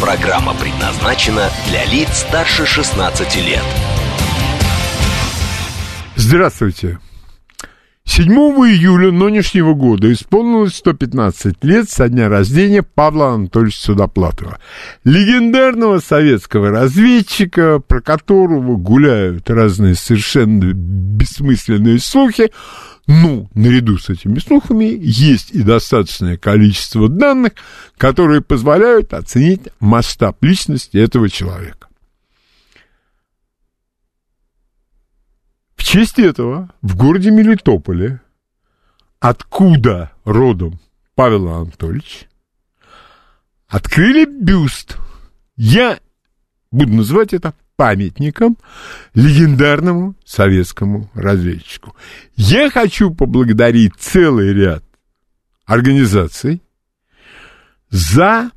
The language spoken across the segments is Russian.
Программа предназначена для лиц старше 16 лет. Здравствуйте. 7 июля нынешнего года исполнилось 115 лет со дня рождения Павла Анатольевича Судоплатова, легендарного советского разведчика, про которого гуляют разные совершенно бессмысленные слухи. Ну, наряду с этими слухами есть и достаточное количество данных, которые позволяют оценить масштаб личности этого человека. В честь этого в городе Мелитополе, откуда родом Павел Анатольевич, открыли бюст. Я буду называть это памятником легендарному советскому разведчику. Я хочу поблагодарить целый ряд организаций за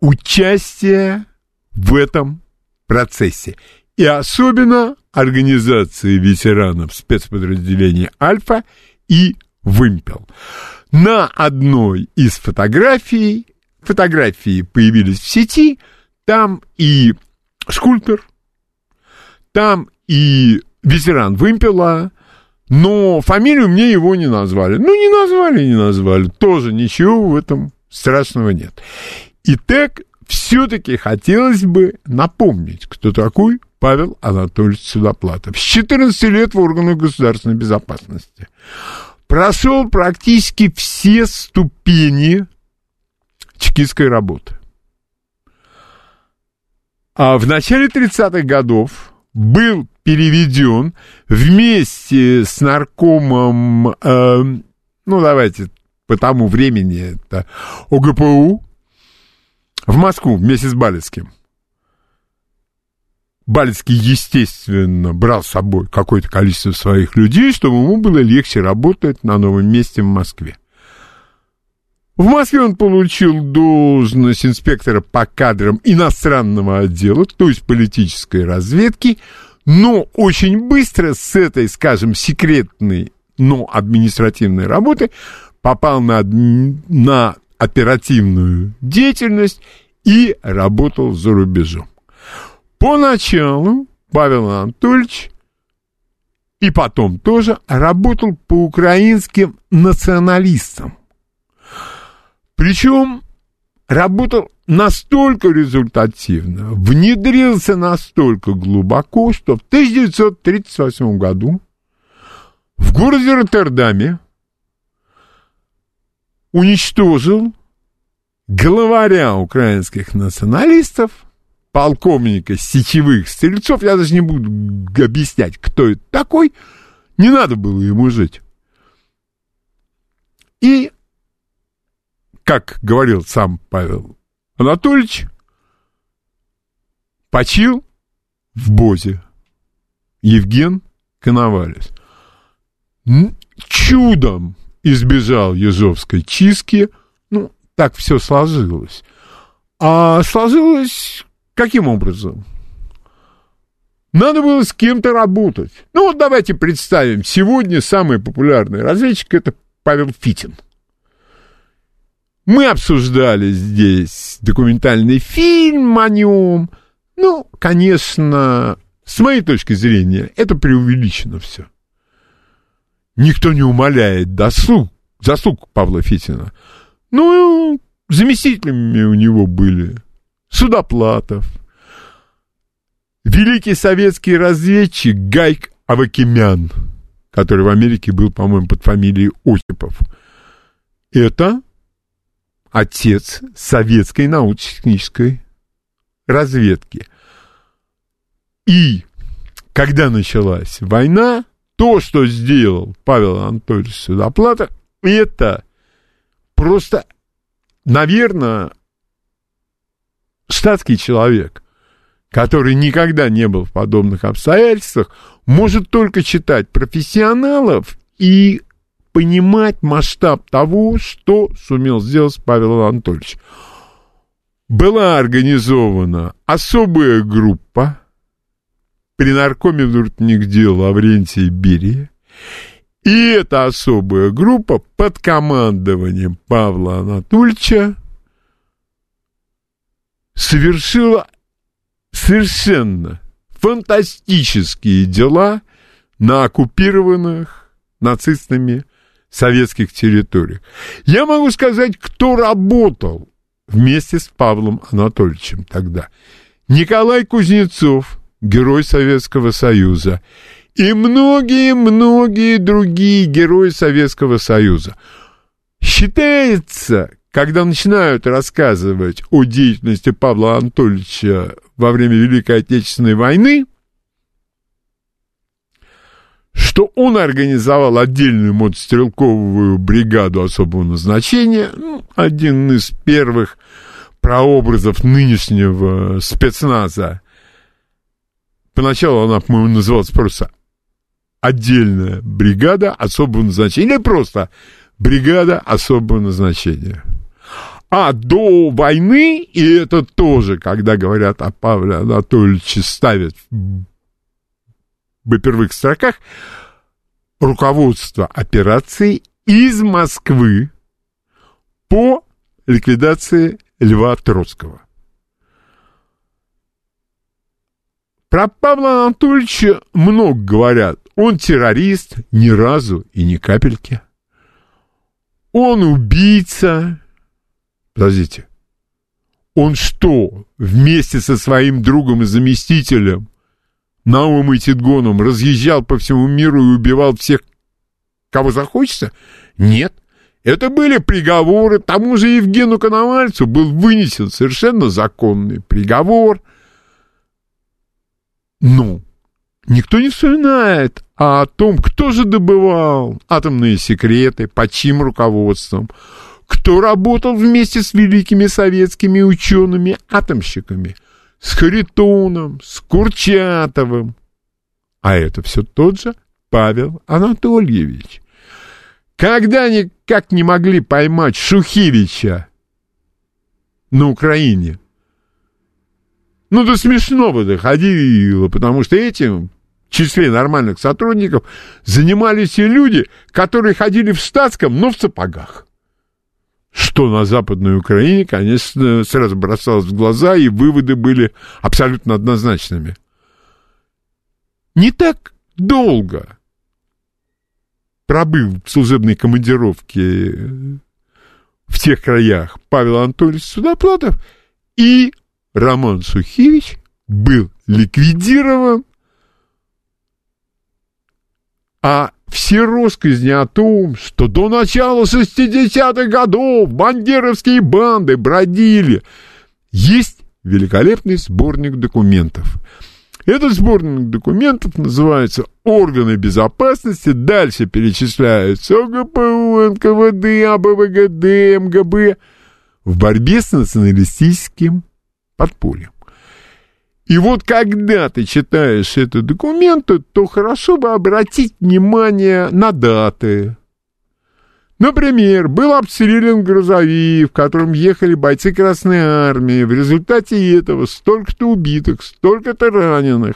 участие в этом процессе. И особенно организации ветеранов спецподразделения «Альфа» и «Вымпел». На одной из фотографий, фотографии появились в сети, там и скульптор, там и ветеран «Вымпела», но фамилию мне его не назвали. Ну, не назвали, не назвали. Тоже ничего в этом страшного нет. И так все-таки хотелось бы напомнить, кто такой Павел Анатольевич Судоплатов. С 14 лет в органах государственной безопасности. Прошел практически все ступени чекистской работы. А в начале 30-х годов был переведен вместе с наркомом, э, ну давайте по тому времени это ОГПУ, в Москву вместе с Балецким. Балецкий, естественно, брал с собой какое-то количество своих людей, чтобы ему было легче работать на новом месте в Москве. В Москве он получил должность инспектора по кадрам иностранного отдела, то есть политической разведки, но очень быстро с этой, скажем, секретной, но административной работы попал на, на оперативную деятельность и работал за рубежом. Поначалу Павел Анатольевич и потом тоже работал по украинским националистам. Причем работал настолько результативно, внедрился настолько глубоко, что в 1938 году в городе Роттердаме уничтожил главаря украинских националистов, полковника сетевых стрельцов, я даже не буду объяснять, кто это такой, не надо было ему жить. И, как говорил сам Павел Анатольевич, почил в Бозе Евген Коновалес. Чудом избежал Ежовской чистки. Ну, так все сложилось. А сложилось каким образом? Надо было с кем-то работать. Ну вот давайте представим, сегодня самый популярный разведчик это Павел Фитин. Мы обсуждали здесь документальный фильм о нем. Ну, конечно, с моей точки зрения, это преувеличено все. Никто не умаляет досуг, заслуг Павла Фитина. Ну, заместителями у него были Судоплатов, великий советский разведчик Гайк Авакимян, который в Америке был, по-моему, под фамилией Осипов. Это отец советской научно-технической разведки. И когда началась война, то, что сделал Павел Анатольевич Судоплатов, это просто, наверное, штатский человек, который никогда не был в подобных обстоятельствах, может только читать профессионалов и понимать масштаб того, что сумел сделать Павел Анатольевич. Была организована особая группа при наркоме внутренних дел Лаврентия Берия, и эта особая группа под командованием Павла Анатольевича совершила совершенно фантастические дела на оккупированных нацистами советских территориях. Я могу сказать, кто работал вместе с Павлом Анатольевичем тогда. Николай Кузнецов, герой Советского Союза, и многие-многие другие герои Советского Союза. Считается, когда начинают рассказывать о деятельности Павла Анатольевича во время Великой Отечественной войны, что он организовал отдельную мотострелковую бригаду особого назначения, ну, один из первых прообразов нынешнего спецназа. Поначалу она, по-моему, называлась просто отдельная бригада особого назначения, или просто бригада особого назначения. А до войны, и это тоже, когда говорят о Павле Анатольевиче, ставят в первых строках, руководство операции из Москвы по ликвидации Льва Троцкого. Про Павла Анатольевича много говорят. Он террорист ни разу и ни капельки. Он убийца. Подождите. Он что, вместе со своим другом и заместителем Наумом Титгоном разъезжал по всему миру и убивал всех, кого захочется? Нет. Это были приговоры. Тому же Евгену Коновальцу был вынесен совершенно законный приговор. Ну, никто не вспоминает о том, кто же добывал атомные секреты, под чьим руководством, кто работал вместе с великими советскими учеными-атомщиками – с Харитоном, с Курчатовым. А это все тот же Павел Анатольевич. Когда они как не могли поймать Шухевича на Украине, ну, до смешного доходило, потому что этим в числе нормальных сотрудников занимались и люди, которые ходили в статском, но в сапогах что на Западной Украине, конечно, сразу бросалось в глаза, и выводы были абсолютно однозначными. Не так долго пробыл в служебной командировке в тех краях Павел Анатольевич Судоплатов, и Роман Сухевич был ликвидирован, а все россказни о том, что до начала 60-х годов бандеровские банды бродили. Есть великолепный сборник документов. Этот сборник документов называется «Органы безопасности». Дальше перечисляются ОГПУ, НКВД, АБВГД, МГБ в борьбе с националистическим подпольем. И вот когда ты читаешь эти документы, то хорошо бы обратить внимание на даты. Например, был обстрелян грузовик, в котором ехали бойцы Красной Армии. В результате этого столько-то убитых, столько-то раненых.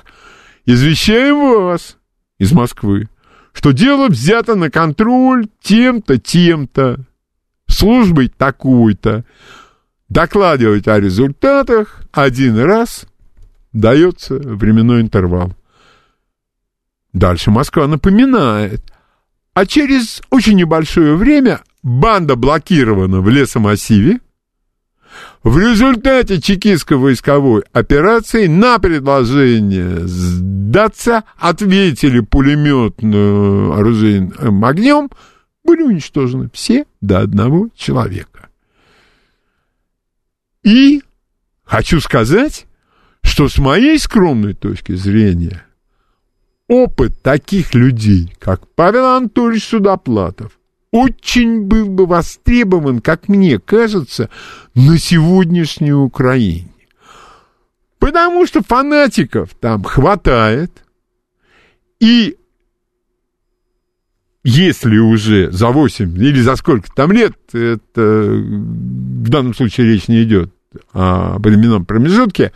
Извещаем вас из Москвы, что дело взято на контроль тем-то, тем-то, службой такой-то. Докладывать о результатах один раз – дается временной интервал. Дальше Москва напоминает. А через очень небольшое время банда блокирована в лесомассиве. В результате чекистско-войсковой операции на предложение сдаться ответили пулеметным оружейным огнем, были уничтожены все до одного человека. И хочу сказать, что с моей скромной точки зрения опыт таких людей, как Павел Анатольевич Судоплатов, очень был бы востребован, как мне кажется, на сегодняшней Украине. По потому что фанатиков там хватает, и если уже за 8 или за сколько там лет, это в данном случае речь не идет о временном промежутке,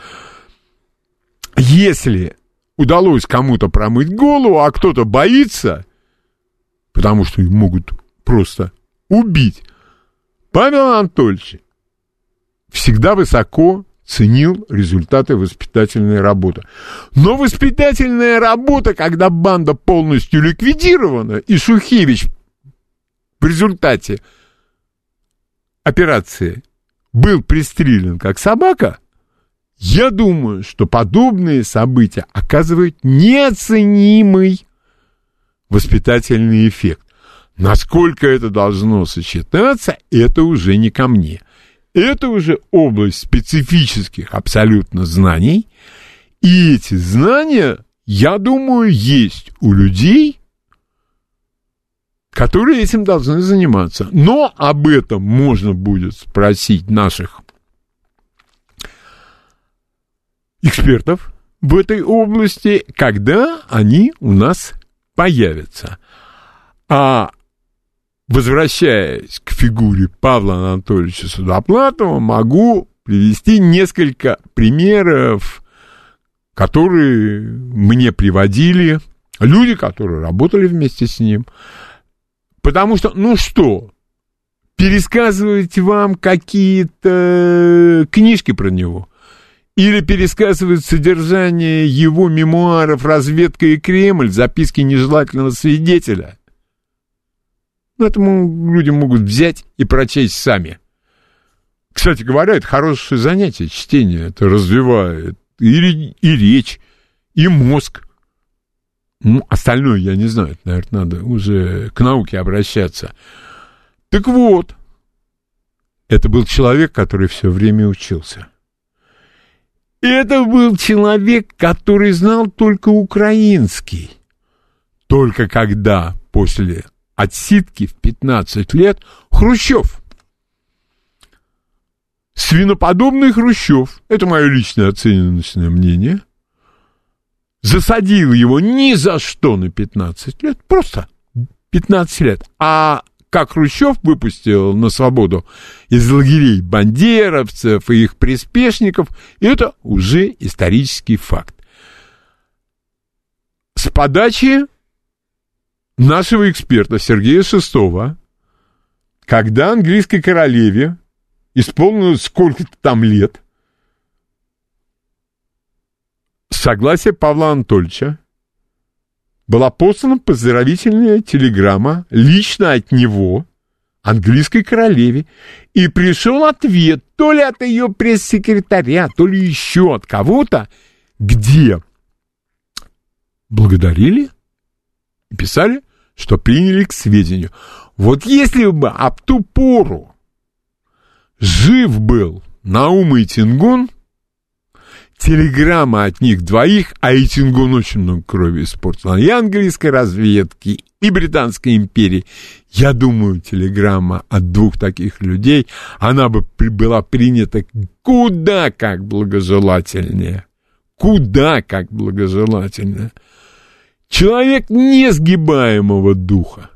если удалось кому-то промыть голову, а кто-то боится, потому что их могут просто убить, Павел Анатольевич всегда высоко ценил результаты воспитательной работы. Но воспитательная работа, когда банда полностью ликвидирована, и Шухевич в результате операции был пристрелен как собака, я думаю, что подобные события оказывают неоценимый воспитательный эффект. Насколько это должно сочетаться, это уже не ко мне. Это уже область специфических абсолютно знаний. И эти знания, я думаю, есть у людей, которые этим должны заниматься. Но об этом можно будет спросить наших экспертов в этой области, когда они у нас появятся. А возвращаясь к фигуре Павла Анатольевича Судоплатова, могу привести несколько примеров, которые мне приводили люди, которые работали вместе с ним. Потому что, ну что, пересказывать вам какие-то книжки про него или пересказывать содержание его мемуаров «Разведка и Кремль», записки нежелательного свидетеля. Ну, это люди могут взять и прочесть сами. Кстати говоря, это хорошее занятие, чтение. Это развивает и, и речь, и мозг. Ну, остальное я не знаю, это, наверное, надо уже к науке обращаться. Так вот, это был человек, который все время учился. Это был человек, который знал только украинский. Только когда после отсидки в 15 лет Хрущев. Свиноподобный Хрущев, это мое личное оценочное мнение, засадил его ни за что на 15 лет, просто 15 лет. А как Хрущев выпустил на свободу из лагерей бандеровцев и их приспешников, это уже исторический факт. С подачи нашего эксперта Сергея Шестова, когда английской королеве исполнилось сколько-то там лет, согласие Павла Анатольевича была послана поздравительная телеграмма лично от него английской королеве, и пришел ответ то ли от ее пресс-секретаря, то ли еще от кого-то, где благодарили и писали, что приняли к сведению. Вот если бы об ту пору жив был Наум Тингун, телеграмма от них двоих, а и Тингун очень много крови испортил, и английской разведки, и Британской империи. Я думаю, телеграмма от двух таких людей, она бы была принята куда как благожелательнее. Куда как благожелательнее. Человек несгибаемого духа.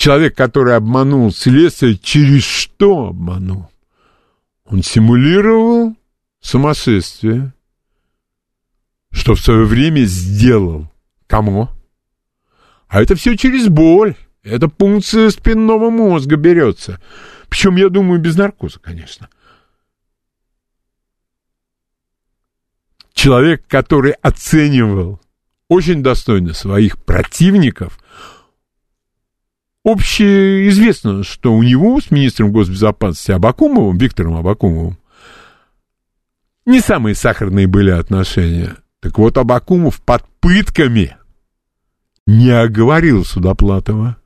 Человек, который обманул следствие, через что обманул? Он симулировал сумасшествие, что в свое время сделал. Кому? А это все через боль. Это пункция спинного мозга берется. Причем, я думаю, без наркоза, конечно. человек, который оценивал очень достойно своих противников, общеизвестно, что у него с министром госбезопасности Абакумовым, Виктором Абакумовым, не самые сахарные были отношения. Так вот, Абакумов под пытками не оговорил Судоплатова.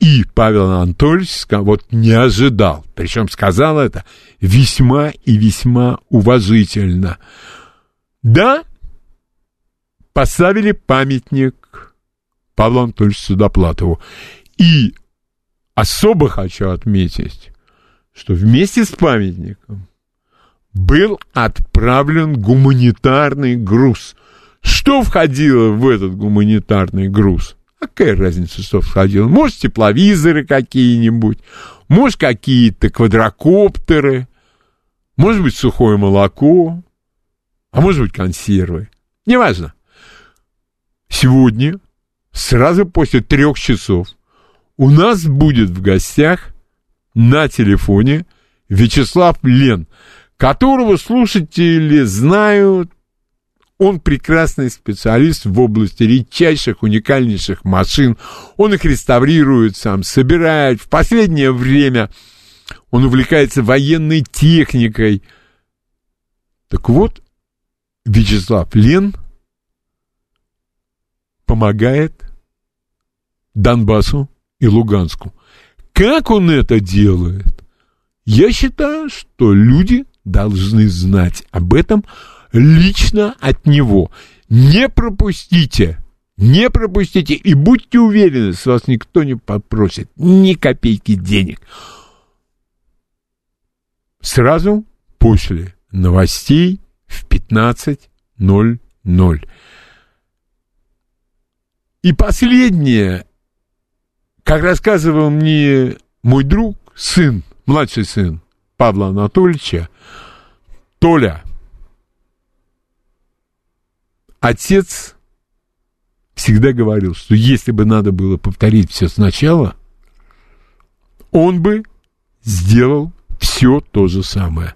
И Павел Анатольевич вот не ожидал. Причем сказал это весьма и весьма уважительно. Да, поставили памятник Павлу Анатольевичу Судоплатову. И особо хочу отметить, что вместе с памятником был отправлен гуманитарный груз. Что входило в этот гуманитарный груз? Какая разница, что входило? Может, тепловизоры какие-нибудь, может, какие-то квадрокоптеры, может быть, сухое молоко, а может быть, консервы. Неважно. Сегодня, сразу после трех часов, у нас будет в гостях на телефоне Вячеслав Лен, которого слушатели знают. Он прекрасный специалист в области редчайших, уникальнейших машин. Он их реставрирует сам, собирает. В последнее время он увлекается военной техникой. Так вот, Вячеслав Лен помогает Донбассу и Луганску. Как он это делает? Я считаю, что люди должны знать об этом лично от него. Не пропустите, не пропустите и будьте уверены, с вас никто не попросит ни копейки денег. Сразу после новостей в 15.00. И последнее, как рассказывал мне мой друг, сын, младший сын Павла Анатольевича, Толя, отец всегда говорил, что если бы надо было повторить все сначала, он бы сделал все то же самое.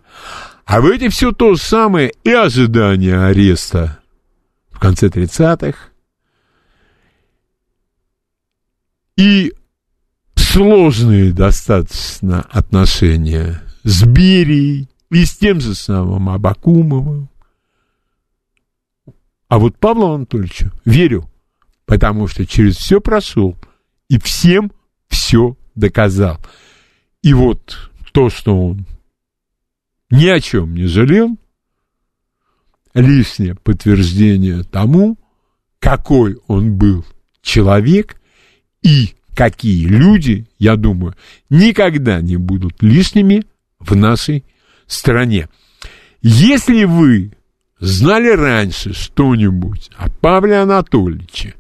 А в эти все то же самое и ожидание ареста в конце 30-х, и сложные достаточно отношения с Берией и с тем же самым Абакумовым. А вот Павлу Анатольевичу верю, потому что через все прошел и всем все доказал. И вот то, что он ни о чем не жалел, лишнее подтверждение тому, какой он был человек и какие люди, я думаю, никогда не будут лишними в нашей стране. Если вы знали раньше что-нибудь о Павле Анатольевиче,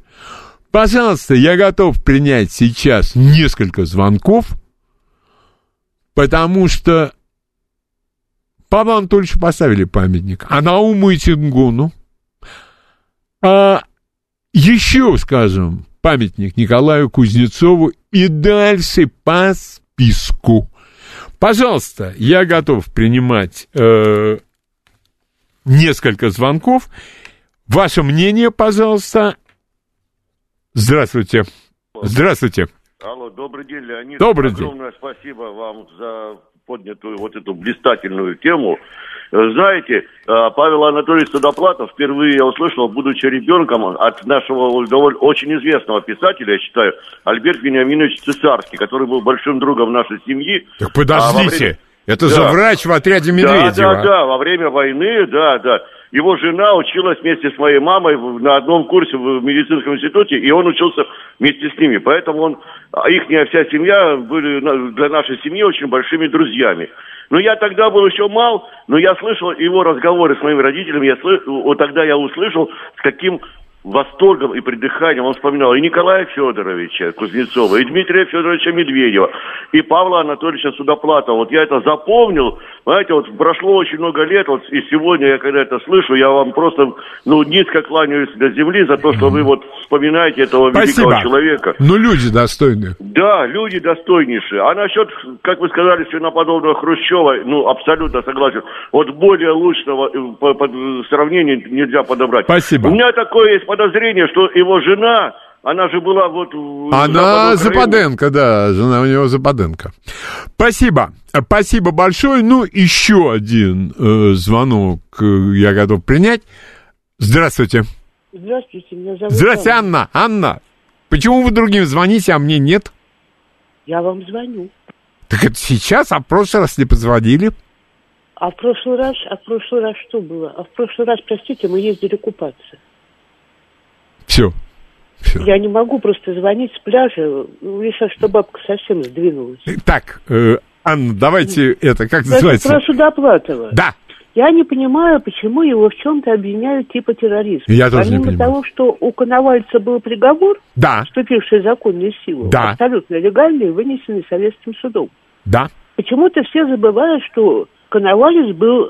пожалуйста, я готов принять сейчас несколько звонков, потому что Павлу Анатольевичу поставили памятник, а Науму и Тингуну, а еще, скажем, памятник Николаю Кузнецову и дальше по списку. Пожалуйста, я готов принимать э, несколько звонков. Ваше мнение, пожалуйста. Здравствуйте. Здравствуйте. Алло, добрый день, Леонид. Добрый день. Огромное спасибо вам за поднятую вот эту блистательную тему. Знаете, э, Павел Анатольевич Судоплатов впервые я услышал, будучи ребенком, от нашего довольно очень известного писателя, я считаю, Альберт Вениаминович Цесарский, который был большим другом нашей семьи. Так подождите, а время... это да. же врач в отряде Медведева. Да, да, да, во время войны, да, да. Его жена училась вместе с моей мамой на одном курсе в медицинском институте, и он учился вместе с ними. Поэтому он, а их вся семья были для нашей семьи очень большими друзьями. Но я тогда был еще мал, но я слышал его разговоры с моими родителями, я слышал, вот тогда я услышал, с каким восторгом и придыханием он вспоминал и Николая Федоровича Кузнецова, и Дмитрия Федоровича Медведева, и Павла Анатольевича Судоплатова. Вот я это запомнил, знаете, вот прошло очень много лет, вот и сегодня я когда это слышу, я вам просто, ну, низко кланяюсь до земли за то, что вы вот вспоминаете этого Спасибо. великого человека. Ну, люди достойные. Да, люди достойнейшие. А насчет, как вы сказали, свиноподобного Хрущева, ну, абсолютно согласен. Вот более лучшего э, по, по сравнению нельзя подобрать. Спасибо. У меня такое есть подозрение, что его жена, она же была вот... Она Западенко, да, жена у него Западенко. Спасибо, спасибо большое. Ну, еще один э, звонок э, я готов принять. Здравствуйте. Здравствуйте, меня зовут Здравствуйте, Анна. Анна, почему вы другим звоните, а мне нет? Я вам звоню. Так это сейчас, а в прошлый раз не позвонили? А в прошлый раз, а в прошлый раз что было? А в прошлый раз, простите, мы ездили купаться. Все. Все. Я не могу просто звонить с пляжа, ну, если что бабка совсем сдвинулась. Так, э, Анна, давайте это, как Это называется? про Судоплатова. Да, Я не понимаю, почему его в чем-то обвиняют типа террориста. Я тоже не Помимо понимаю. того, что у Коновальца был приговор, да, вступивший в законную силу, Да. абсолютно легальный, вынесенный Советским судом. да. Почему-то все забывают, что Коновалец был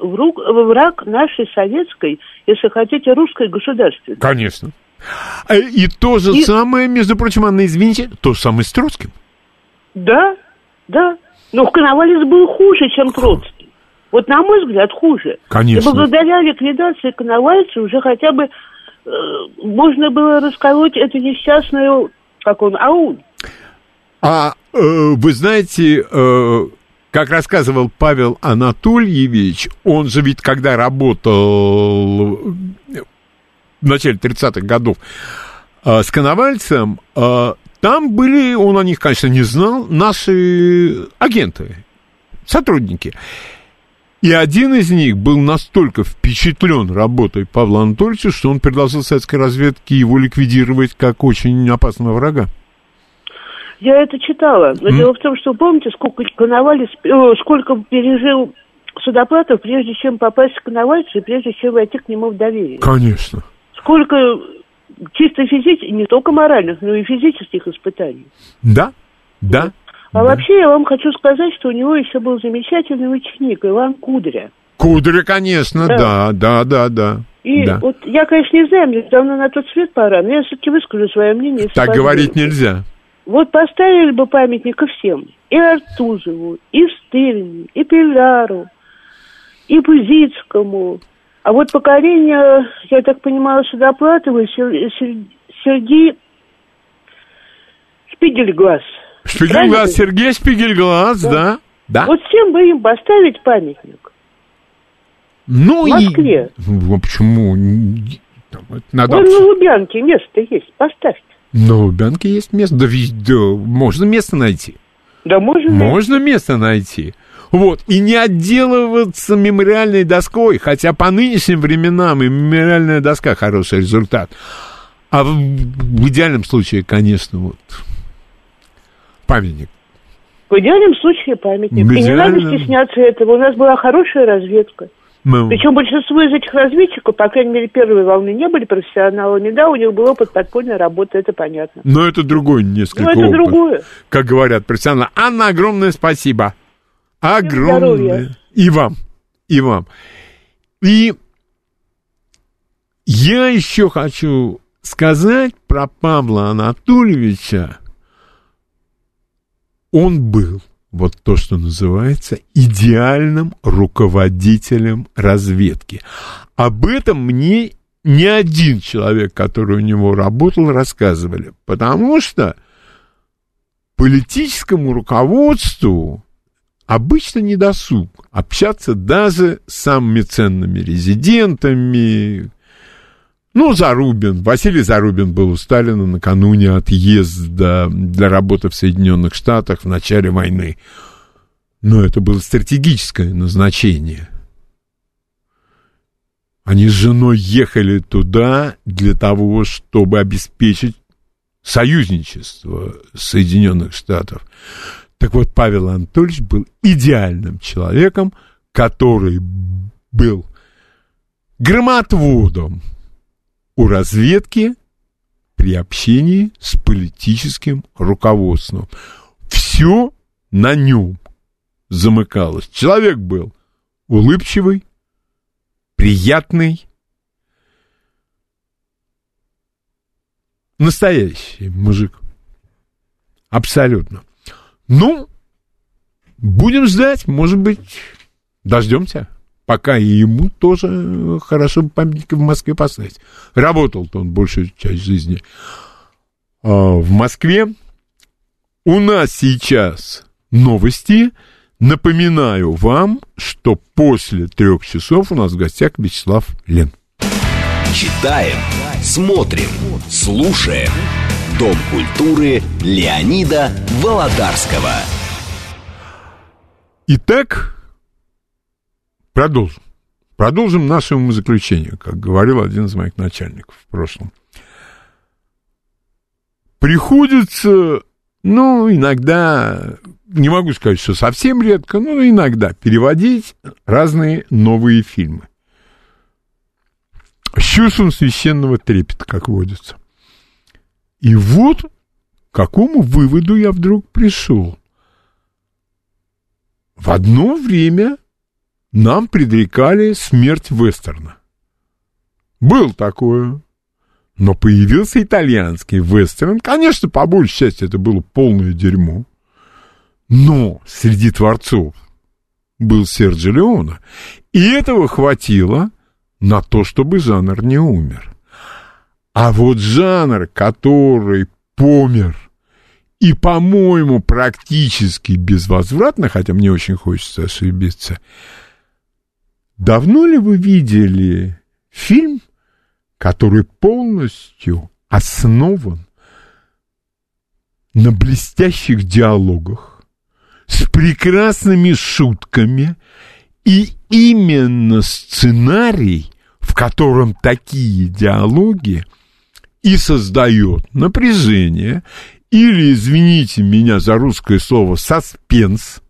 враг нашей советской, если хотите, русской государственности. Конечно. Э, И то же И- самое, между прочим, Анна, извините, то же самое с Троцким. Да, да. Но Коновалец был хуже, чем Троцкий. Вот на мой взгляд, хуже. Конечно. И благодаря ликвидации Коновальца уже хотя бы э, можно было расколоть эту несчастную, как он, ауль. А э, вы знаете, э, как рассказывал Павел Анатольевич, он же ведь когда работал в начале 30-х годов э, с Коновальцем, э, там были, он о них, конечно, не знал, наши агенты, сотрудники. И один из них был настолько впечатлен работой Павла Анатольевича, что он предложил советской разведке его ликвидировать как очень опасного врага. Я это читала. Но дело в том, что помните, сколько Коновалец, э, сколько пережил Судоплатов, прежде чем попасть к Коновальцу и прежде чем войти к нему в доверие. Конечно. Сколько чисто физических, не только моральных, но и физических испытаний. Да, да. А вообще я вам хочу сказать, что у него еще был замечательный ученик Иван Кудря. Кудря, конечно, да, да, да, да. И да. вот я, конечно, не знаю, мне давно на тот свет пора, но я все-таки выскажу свое мнение. Так говорить нельзя. Вот поставили бы памятник и всем. И Артузову, и Стырне, и Пиляру, и Пузицкому. А вот поколение, я так понимаю, Судоплатова, Сер- Сер- Сергей Шпигельглаз. Шпигельглаз? Сергей Шпигельглаз, да. Да. Вот всем бы им поставить памятник. ну в Москве. и... Ну, почему? Надо... Вон на Лубянке место есть, поставьте. На Лубянке есть место. Да, да, можно место найти. Да можно. Можно место найти. Вот, и не отделываться мемориальной доской, хотя по нынешним временам и мемориальная доска хороший результат. А в, в идеальном случае, конечно, вот памятник. В идеальном случае памятник. В И не надо идеальном. стесняться этого. У нас была хорошая разведка. Мы- Причем большинство из этих разведчиков, по крайней мере, первой волны не были профессионалами. Да, у них был опыт подпольной работы, это понятно. Но это другой несколько Но это опыт, другое. Как говорят профессионалы. Анна, огромное спасибо. Огромное. здоровья. И вам. И вам. И я еще хочу сказать про Павла Анатольевича. Он был, вот то, что называется, идеальным руководителем разведки. Об этом мне ни один человек, который у него работал, рассказывали. Потому что политическому руководству обычно не досуг общаться даже с самыми ценными резидентами. Ну, Зарубин, Василий Зарубин был у Сталина накануне отъезда для работы в Соединенных Штатах в начале войны. Но это было стратегическое назначение. Они с женой ехали туда для того, чтобы обеспечить союзничество Соединенных Штатов. Так вот, Павел Анатольевич был идеальным человеком, который был громотводом у разведки при общении с политическим руководством. Все на нем замыкалось. Человек был улыбчивый, приятный, настоящий мужик. Абсолютно. Ну, будем ждать, может быть, дождемся. Пока и ему тоже хорошо бы памятники в Москве поставить. Работал-то он большую часть жизни а, в Москве. У нас сейчас новости. Напоминаю вам, что после трех часов у нас в гостях Вячеслав Лен. Читаем, смотрим, слушаем. Дом культуры Леонида Володарского. Итак, продолжим. Продолжим наше умозаключение, как говорил один из моих начальников в прошлом. Приходится, ну, иногда не могу сказать, что совсем редко, но иногда переводить разные новые фильмы. С чувством священного трепета, как водится. И вот к какому выводу я вдруг пришел. В одно время нам предрекали смерть вестерна. Был такое. Но появился итальянский вестерн. Конечно, по большей части это было полное дерьмо. Но среди творцов был Серджи Леона. И этого хватило на то, чтобы жанр не умер. А вот жанр, который помер, и, по-моему, практически безвозвратно, хотя мне очень хочется ошибиться, давно ли вы видели фильм, который полностью основан на блестящих диалогах, с прекрасными шутками, и именно сценарий, в котором такие диалоги и создает напряжение, или, извините меня за русское слово, саспенс,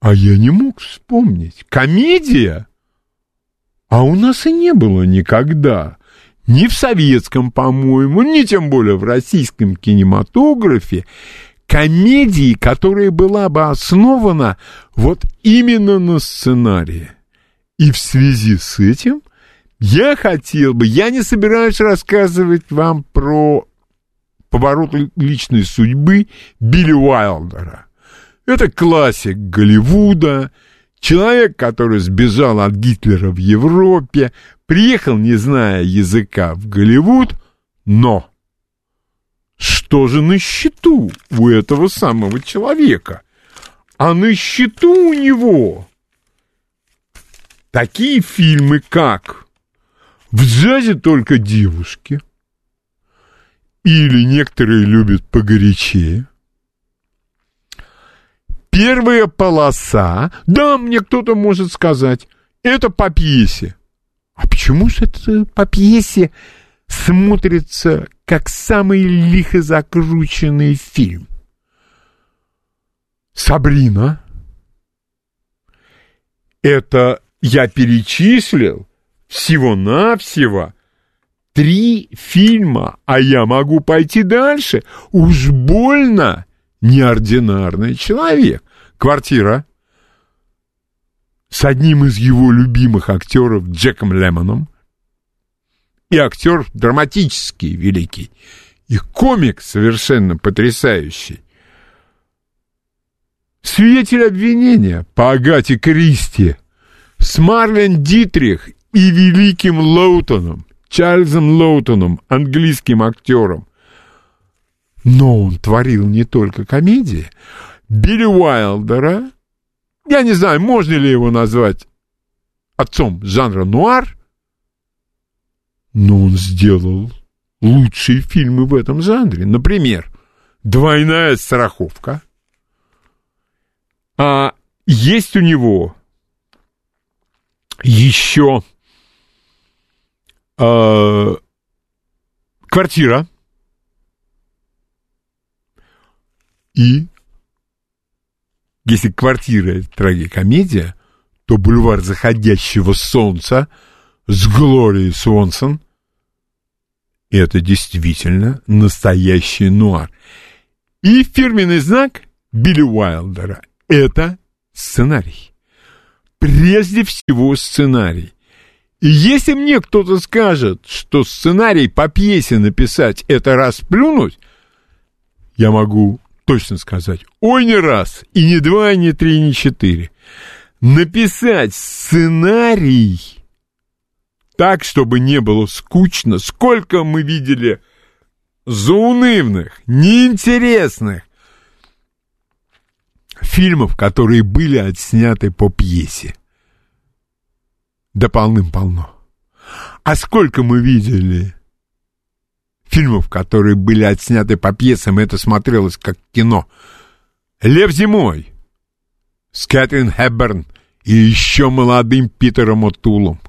а я не мог вспомнить. Комедия? А у нас и не было никогда ни в советском, по-моему, ни тем более в российском кинематографе комедии, которая была бы основана вот именно на сценарии. И в связи с этим я хотел бы, я не собираюсь рассказывать вам про поворот личной судьбы Билли Уайлдера. Это классик Голливуда, человек, который сбежал от Гитлера в Европе, приехал, не зная языка, в Голливуд, но что же на счету у этого самого человека? А на счету у него такие фильмы, как «В джазе только девушки» или некоторые любят погорячее. Первая полоса, да, мне кто-то может сказать, это по пьесе. А почему же это по пьесе смотрится как самый лихо закрученный фильм? Сабрина. Это я перечислил всего-навсего три фильма, а я могу пойти дальше. Уж больно неординарный человек. Квартира с одним из его любимых актеров Джеком Лемоном. И актер драматический великий. И комик совершенно потрясающий. Свидетель обвинения по Агате Кристи с Марлен Дитрих и великим Лоутоном, Чарльзом Лоутоном, английским актером. Но он творил не только комедии. Билли Уайлдера я не знаю, можно ли его назвать отцом жанра нуар, но он сделал лучшие фильмы в этом жанре. Например, «Двойная страховка». А есть у него еще э, «Квартира» и если квартира — это трагикомедия, то бульвар заходящего солнца с Глорией Свонсон — это действительно настоящий нуар. И фирменный знак Билли Уайлдера — это сценарий. Прежде всего сценарий. И если мне кто-то скажет, что сценарий по пьесе написать — это расплюнуть, я могу точно сказать. Ой, не раз, и не два, и не три, и не четыре. Написать сценарий так, чтобы не было скучно. Сколько мы видели заунывных, неинтересных фильмов, которые были отсняты по пьесе. Да полным-полно. А сколько мы видели фильмов, которые были отсняты по пьесам, это смотрелось как кино. «Лев зимой» с Кэтрин Хэбберн и еще молодым Питером Отулом.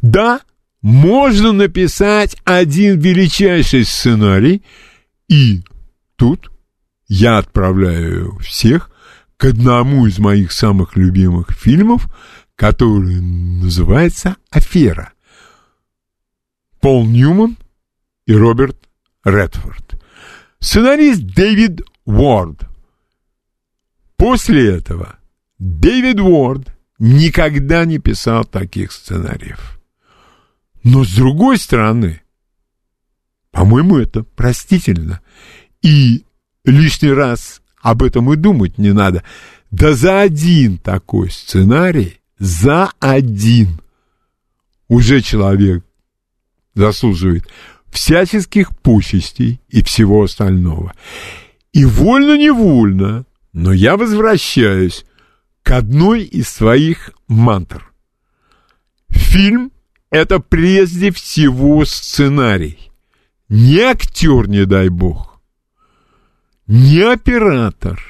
Да, можно написать один величайший сценарий и тут я отправляю всех к одному из моих самых любимых фильмов, который называется «Афера». Пол Ньюман и Роберт Редфорд. Сценарист Дэвид Уорд. После этого Дэвид Уорд никогда не писал таких сценариев. Но с другой стороны, по-моему, это простительно. И лишний раз об этом и думать не надо. Да за один такой сценарий, за один уже человек заслуживает всяческих почестей и всего остального. И вольно-невольно, но я возвращаюсь к одной из своих мантр. Фильм — это прежде всего сценарий. Не актер, не дай бог. Не оператор.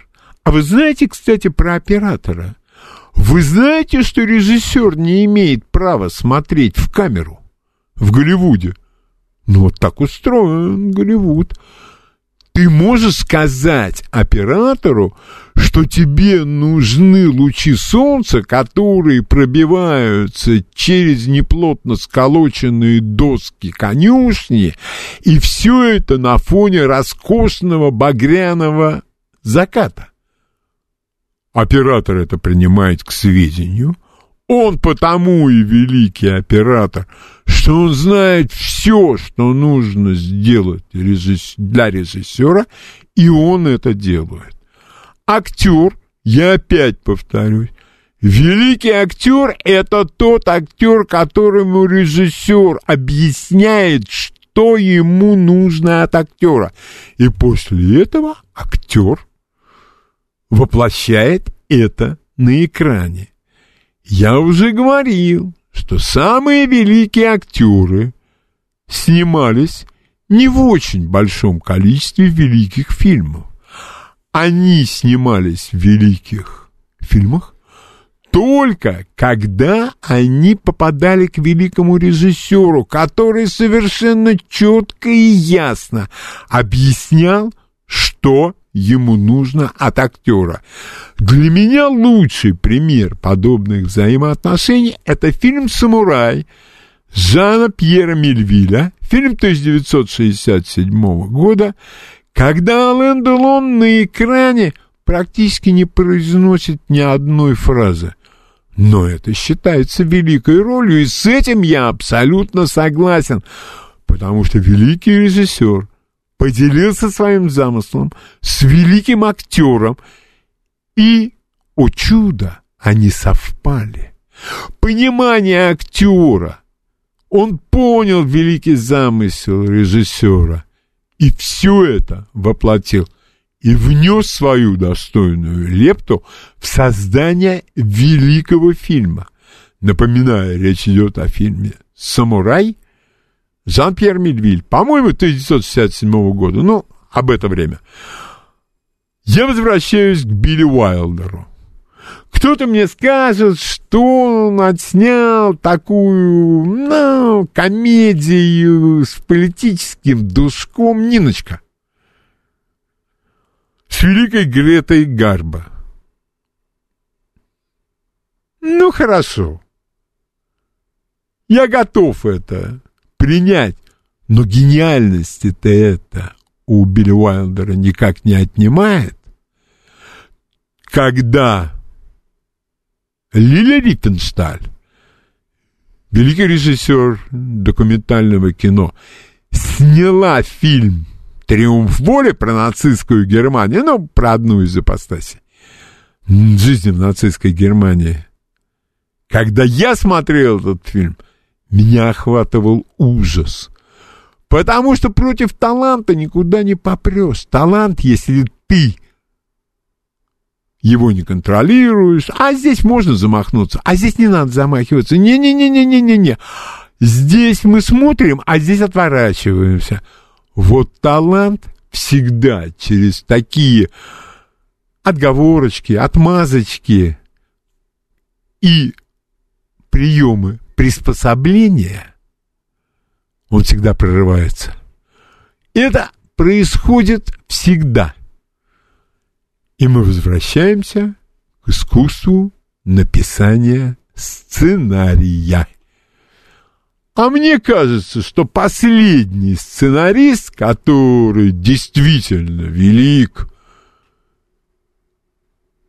А вы знаете, кстати, про оператора? Вы знаете, что режиссер не имеет права смотреть в камеру в Голливуде? Ну, вот так устроен Голливуд. Ты можешь сказать оператору, что тебе нужны лучи солнца, которые пробиваются через неплотно сколоченные доски конюшни, и все это на фоне роскошного багряного заката. Оператор это принимает к сведению. Он потому и великий оператор, что он знает все, что нужно сделать для режиссера, и он это делает. Актер, я опять повторюсь, великий актер – это тот актер, которому режиссер объясняет, что ему нужно от актера. И после этого актер воплощает это на экране. Я уже говорил, что самые великие актеры снимались не в очень большом количестве великих фильмов. Они снимались в великих фильмах только когда они попадали к великому режиссеру, который совершенно четко и ясно объяснял, что ему нужно от актера. Для меня лучший пример подобных взаимоотношений – это фильм «Самурай» Жана Пьера Мельвиля, фильм 1967 года, когда Ален Делон на экране практически не произносит ни одной фразы. Но это считается великой ролью, и с этим я абсолютно согласен, потому что великий режиссер поделился своим замыслом с великим актером, и, о чудо, они совпали. Понимание актера. Он понял великий замысел режиссера и все это воплотил и внес свою достойную лепту в создание великого фильма. Напоминаю, речь идет о фильме «Самурай» Жан-Пьер Медвиль, по-моему, 1967 года, ну, об это время. Я возвращаюсь к Билли Уайлдеру. Кто-то мне скажет, что он отснял такую, ну, комедию с политическим душком Ниночка. С великой Гретой Гарбо. Ну, хорошо. Я готов это принять. Но гениальность это у Билли Уайлдера никак не отнимает. Когда Лиля Риттеншталь, великий режиссер документального кино, сняла фильм «Триумф воли» про нацистскую Германию, ну, про одну из ипостасей жизни в нацистской Германии. Когда я смотрел этот фильм – меня охватывал ужас. Потому что против таланта никуда не попрешь. Талант, если ты его не контролируешь, а здесь можно замахнуться, а здесь не надо замахиваться. Не-не-не-не-не-не-не. Здесь мы смотрим, а здесь отворачиваемся. Вот талант всегда через такие отговорочки, отмазочки и приемы приспособления, он всегда прорывается. Это происходит Всегда. И мы возвращаемся к искусству написания сценария. А мне кажется, что последний сценарист, который действительно велик,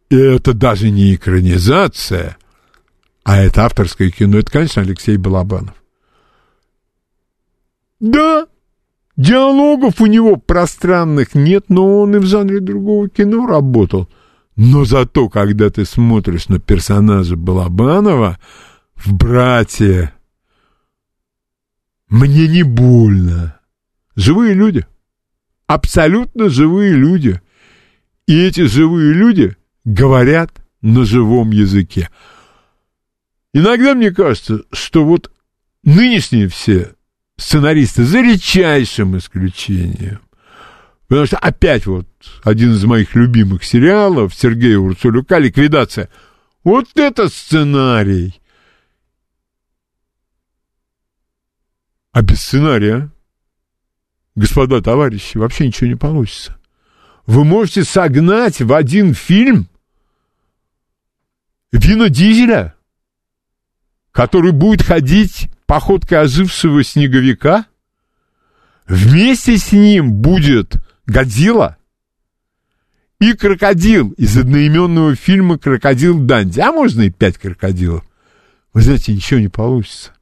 и это даже не экранизация, а это авторское кино, это, конечно, Алексей Балабанов. Да, диалогов у него пространных нет, но он и в жанре другого кино работал. Но зато, когда ты смотришь на персонажа Балабанова в «Братья», мне не больно. Живые люди. Абсолютно живые люди. И эти живые люди говорят на живом языке. Иногда мне кажется, что вот нынешние все сценаристы, за редчайшим исключением, потому что опять вот один из моих любимых сериалов Сергея Урцулюка «Ликвидация», вот это сценарий. А без сценария, господа товарищи, вообще ничего не получится. Вы можете согнать в один фильм Вина Дизеля, который будет ходить походкой ожившего снеговика. Вместе с ним будет Годзилла и крокодил из одноименного фильма «Крокодил Данди». А можно и пять крокодилов. Вы знаете, ничего не получится.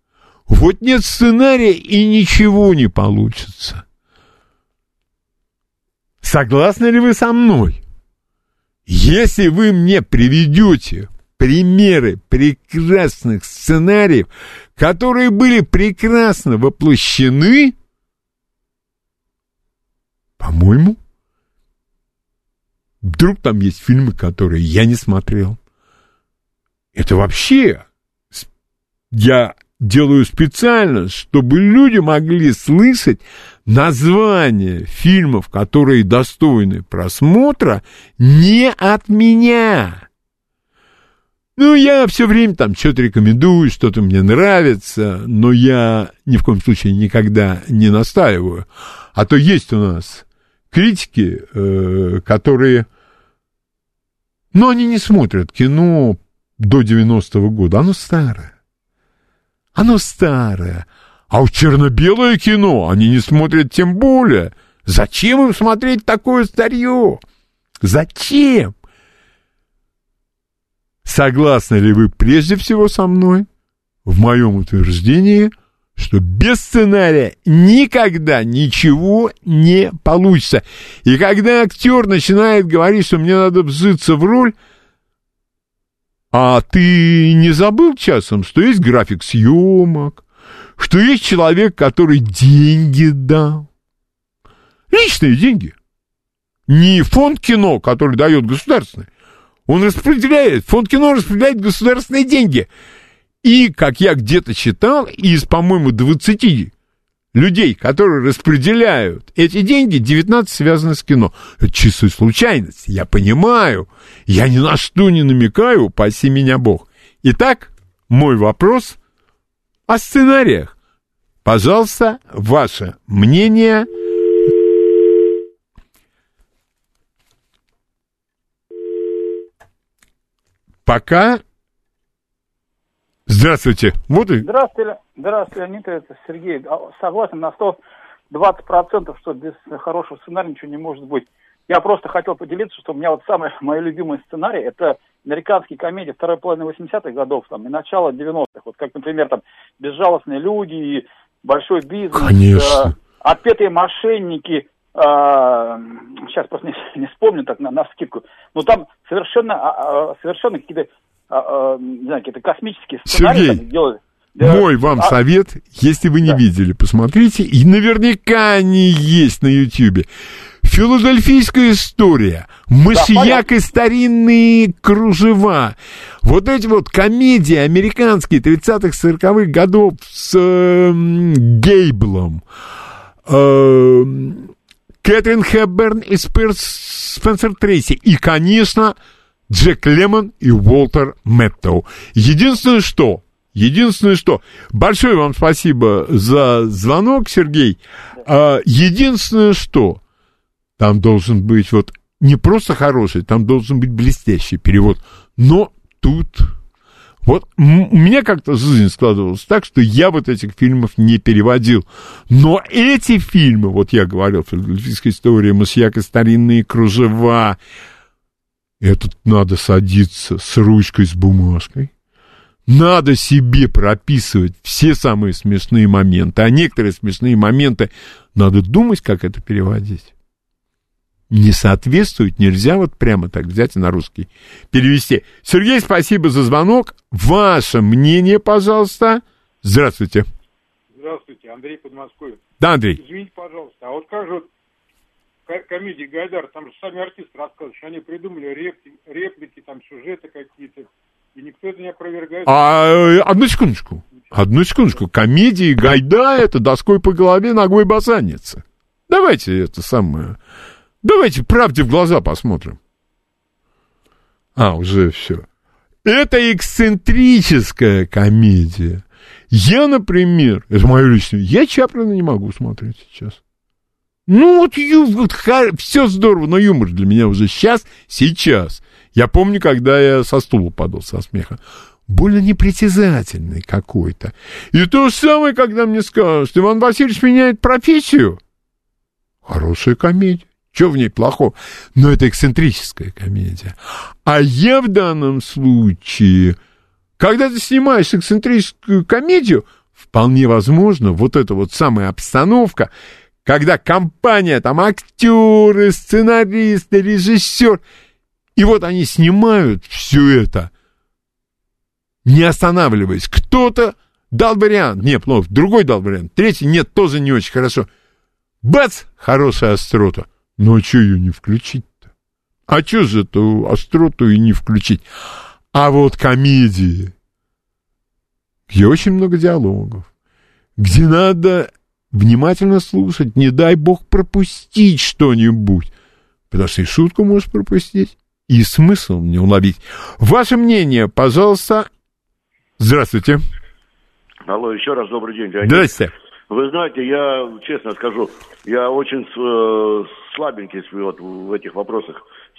Вот нет сценария, и ничего не получится. Согласны ли вы со мной? Если вы мне приведете примеры прекрасных сценариев, которые были прекрасно воплощены, по-моему, вдруг там есть фильмы, которые я не смотрел. Это вообще я делаю специально, чтобы люди могли слышать названия фильмов, которые достойны просмотра, не от меня. Ну, я все время там что-то рекомендую, что-то мне нравится, но я ни в коем случае никогда не настаиваю. А то есть у нас критики, э, которые... Но они не смотрят кино до 90-го года, оно старое. Оно старое. А уж черно-белое кино они не смотрят тем более. Зачем им смотреть такое старье? Зачем? Согласны ли вы прежде всего со мной в моем утверждении, что без сценария никогда ничего не получится. И когда актер начинает говорить, что мне надо вжиться в роль, а ты не забыл часом, что есть график съемок, что есть человек, который деньги дал? Личные деньги. Не фонд кино, который дает государственный, он распределяет, фонд кино распределяет государственные деньги. И, как я где-то читал, из, по-моему, 20 людей, которые распределяют эти деньги, 19 связаны с кино. Это чистая случайность, я понимаю. Я ни на что не намекаю, паси меня Бог. Итак, мой вопрос о сценариях. Пожалуйста, ваше мнение – пока... Здравствуйте. Вот и... Здравствуйте, здравствуйте, Леонид, это Сергей. А, согласен на 120%, что без хорошего сценария ничего не может быть. Я просто хотел поделиться, что у меня вот самый мой любимый сценарий, это американские комедии второй половины 80-х годов там, и начало 90-х. Вот как, например, там «Безжалостные люди» и «Большой бизнес». Конечно. Э, «Отпетые мошенники», а, сейчас просто не, не вспомню так на, на скидку, но там совершенно, а, а, совершенно какие-то, а, а, не знаю, какие-то космические сценарии Сергей, там делали. Мой вам а... совет, если вы не да. видели, посмотрите, и наверняка они есть на Ютьюбе. Филадельфийская история, мышьяк да, и старинные кружева. Вот эти вот комедии американские 30-х, 40-х годов с э, Гейблом. Э, Кэтрин Хэбберн и Спенсер Трейси. И, конечно, Джек Лемон и Уолтер Мэттоу. Единственное, что... Единственное, что... Большое вам спасибо за звонок, Сергей. А, единственное, что... там должен быть вот не просто хороший, там должен быть блестящий перевод. Но тут вот меня как-то жизнь складывалась так, что я вот этих фильмов не переводил. Но эти фильмы, вот я говорил, филадельфийская история, «Мосьяк и старинные кружева», это надо садиться с ручкой, с бумажкой. Надо себе прописывать все самые смешные моменты, а некоторые смешные моменты надо думать, как это переводить не соответствует, нельзя вот прямо так взять и на русский перевести. Сергей, спасибо за звонок. Ваше мнение, пожалуйста. Здравствуйте. Здравствуйте, Андрей Подмосковье. Да, Андрей. Извините, пожалуйста, а вот как же вот комедии Гайдар, там же сами артисты рассказывают, что они придумали реплики, реплики там сюжеты какие-то, и никто это не опровергает. А, одну секундочку, одну секундочку. Комедии Гайда это доской по голове, ногой босанница. Давайте это самое Давайте правде в глаза посмотрим. А, уже все. Это эксцентрическая комедия. Я, например, это мое личное, я Чаплина не могу смотреть сейчас. Ну вот, вот все здорово, но юмор для меня уже сейчас, сейчас. Я помню, когда я со стула падал со смеха. Больно непритязательный какой-то. И то же самое, когда мне скажут, что Иван Васильевич меняет профессию. Хорошая комедия. Что в ней плохого? Но это эксцентрическая комедия. А я в данном случае, когда ты снимаешь эксцентрическую комедию, вполне возможно, вот эта вот самая обстановка, когда компания, там актеры, сценаристы, режиссер, и вот они снимают все это, не останавливаясь. Кто-то дал вариант, не, плохо, другой дал вариант, третий, нет, тоже не очень хорошо. Бац, хорошая острота. Ну, а что ее не включить-то? А что же эту остроту и не включить? А вот комедии, где очень много диалогов, где надо внимательно слушать, не дай бог пропустить что-нибудь, потому что и шутку можешь пропустить, и смысл не уловить. Ваше мнение, пожалуйста. Здравствуйте. Алло, еще раз добрый день, Леонид. Здравствуйте. Вы знаете, я честно скажу, я очень э, слабенький вот, в этих вопросах,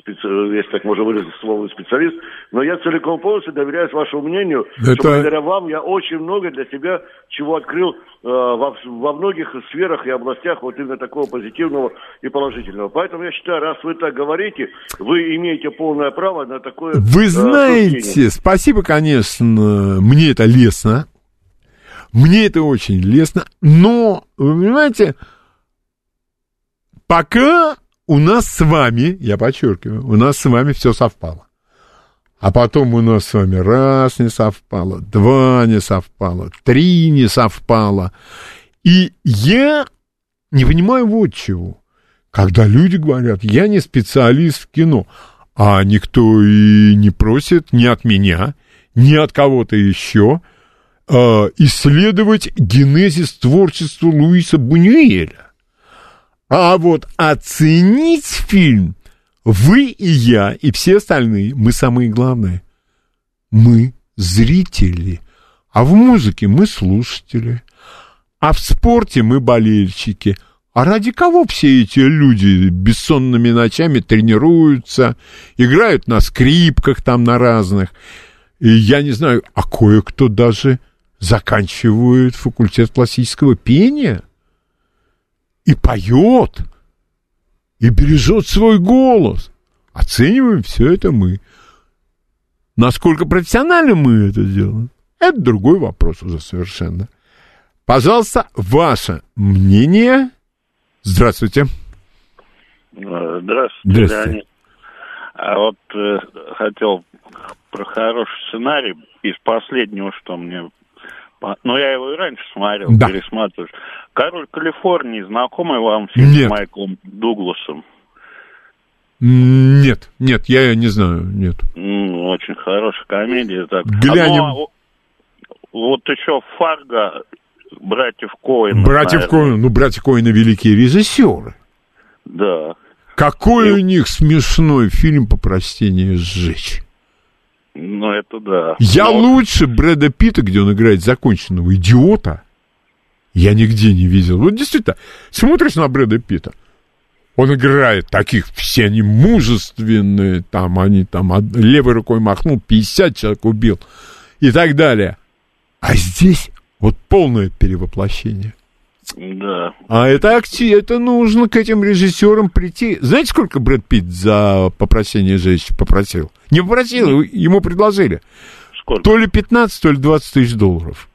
если так можно выразить слово специалист, но я целиком полностью доверяюсь вашему мнению, Это... что благодаря вам я очень много для себя чего открыл э, во, во многих сферах и областях вот именно такого позитивного и положительного. Поэтому я считаю, раз вы так говорите, вы имеете полное право на такое Вы знаете, суждение. спасибо, конечно, мне это лестно, мне это очень лестно, но, вы понимаете, пока у нас с вами, я подчеркиваю, у нас с вами все совпало. А потом у нас с вами раз не совпало, два не совпало, три не совпало. И я не понимаю вот чего. Когда люди говорят, я не специалист в кино, а никто и не просит ни от меня, ни от кого-то еще – э, исследовать генезис творчества Луиса Бунюэля. А вот оценить фильм вы и я, и все остальные, мы самые главные. Мы зрители, а в музыке мы слушатели, а в спорте мы болельщики. А ради кого все эти люди бессонными ночами тренируются, играют на скрипках там на разных? И я не знаю, а кое-кто даже заканчивают факультет классического пения и поет, и бережет свой голос. Оцениваем все это мы. Насколько профессионально мы это делаем, это другой вопрос уже совершенно. Пожалуйста, ваше мнение. Здравствуйте. Здравствуйте, Здравствуйте. Леонид. А вот э, хотел про хороший сценарий из последнего, что мне ну, я его и раньше смотрел, да. пересматриваешь. «Король Калифорнии» знакомый вам фильм нет. с Майклом Дугласом? Нет, нет, я ее не знаю, нет. Ну, очень хорошая комедия. Так. Глянем. А, вот еще «Фарго», «Братьев Коэн». «Братьев Коэн», ну, «Братья Коэна» великие режиссеры. Да. Какой и... у них смешной фильм по простению сжечь. Ну, это да. Я Но... лучше Брэда Питта, где он играет законченного идиота, я нигде не видел. Вот действительно, смотришь на Брэда Питта, Он играет таких, все они мужественные, там они там левой рукой махнул, 50 человек убил и так далее. А здесь вот полное перевоплощение. Да. А это акти, это нужно к этим режиссерам прийти. Знаете, сколько Брэд Питт за попросение женщины попросил? Не попросил, ему предложили. Сколько? То ли 15, то ли 20 тысяч долларов.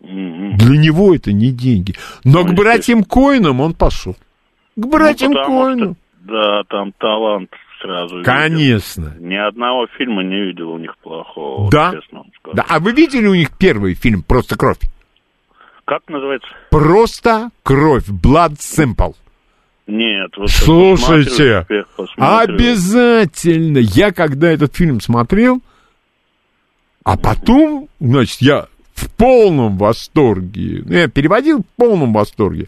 Мгм. Для него это не деньги. Но Ну, к братьям Коинам он пошел. К братьям Ну, Коинам. что, да, там талант сразу. Конечно. Ни одного фильма не видел у них плохого, вот Да? скажу. Да, а вы видели у них первый фильм «Просто кровь»? Как называется? «Просто кровь», «Blood Simple». Нет, вот Слушайте, успех обязательно. Я когда этот фильм смотрел, а потом, значит, я в полном восторге. Ну, Я переводил в полном восторге.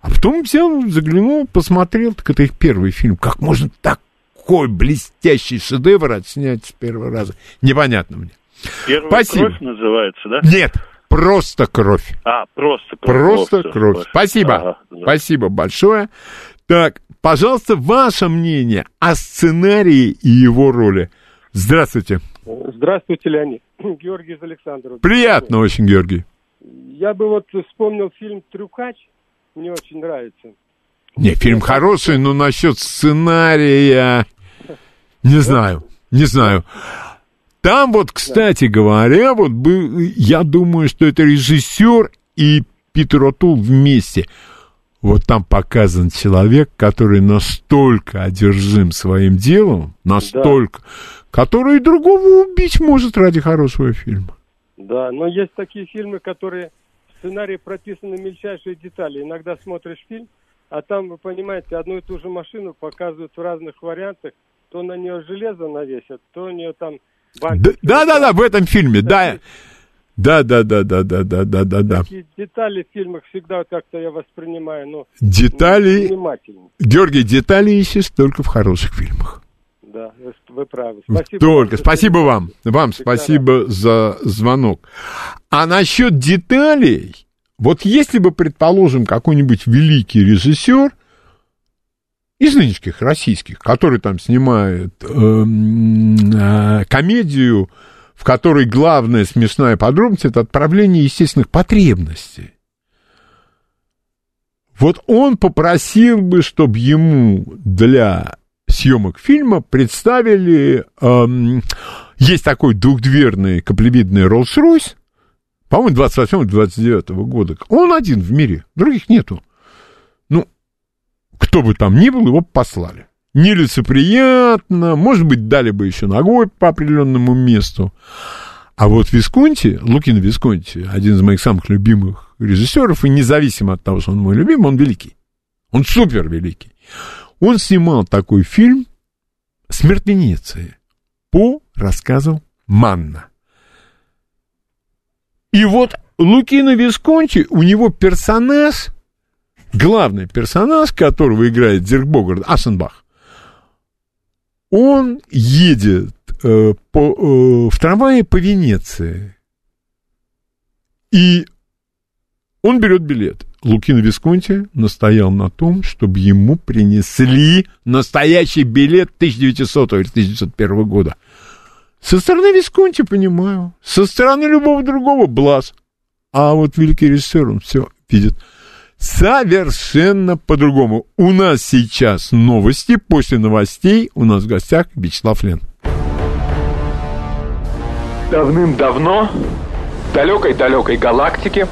А потом взял, заглянул, посмотрел, так это их первый фильм. Как можно такой блестящий шедевр отснять с первого раза? Непонятно мне. Первая Спасибо. кровь называется, да? Нет, просто кровь. А, просто кровь. Просто всё, кровь. всё. Спасибо. Ага, да. Спасибо большое. Так, пожалуйста, ваше мнение о сценарии и его роли. Здравствуйте. Здравствуйте, Леонид. Георгий из Александрова. Приятно очень, Георгий. Я бы вот вспомнил фильм «Трюкач». Мне очень нравится. Не, фильм хороший, но насчет сценария... Не знаю, не знаю. Там вот, кстати говоря, вот был, я думаю, что это режиссер и Питер Отул вместе. Вот там показан человек, который настолько одержим своим делом, настолько, который и другого убить может ради хорошего фильма. Да, но есть такие фильмы, которые в сценарии прописаны мельчайшие детали. Иногда смотришь фильм, а там, вы понимаете, одну и ту же машину показывают в разных вариантах. То на нее железо навесят, то у нее там бампер. Да, да, да, в этом фильме, да. Да, да, да, да, да, да, да, да, да. Детали в фильмах всегда как-то я воспринимаю, ну, Детали. Георгий, детали ищешь только в хороших фильмах. Да, вы, вы правы. Спасибо. Только. вам Спасибо вам. Вам Всегда спасибо за звонок. А насчет деталей, вот если бы, предположим, какой-нибудь великий режиссер из нынешних российских, который там снимает эм, э, комедию, в которой главная смешная подробность это отправление естественных потребностей. Вот он попросил бы, чтобы ему для съемок фильма представили... эм, есть такой двухдверный каплевидный Rolls-Royce, по-моему, 28-29 года. Он один в мире, других нету. Ну, кто бы там ни был, его послали. Нелицеприятно, может быть, дали бы еще ногой по определенному месту. А вот Висконти, Лукин Висконти, один из моих самых любимых режиссеров, и независимо от того, что он мой любимый, он великий. Он супер великий. Он снимал такой фильм «Смерть Венеции» по рассказу Манна. И вот Лукино Висконти, у него персонаж, главный персонаж, которого играет Дирк Богарт, Асенбах, он едет э, по, э, в трамвае по Венеции. И он берет билет. Лукино Висконти настоял на том, чтобы ему принесли настоящий билет 1900 или 1901 года. Со стороны Висконти понимаю, со стороны любого другого Блаз. А вот великий режиссер, он все видит совершенно по-другому. У нас сейчас новости, после новостей у нас в гостях Вячеслав Лен. Давным-давно в далекой-далекой галактике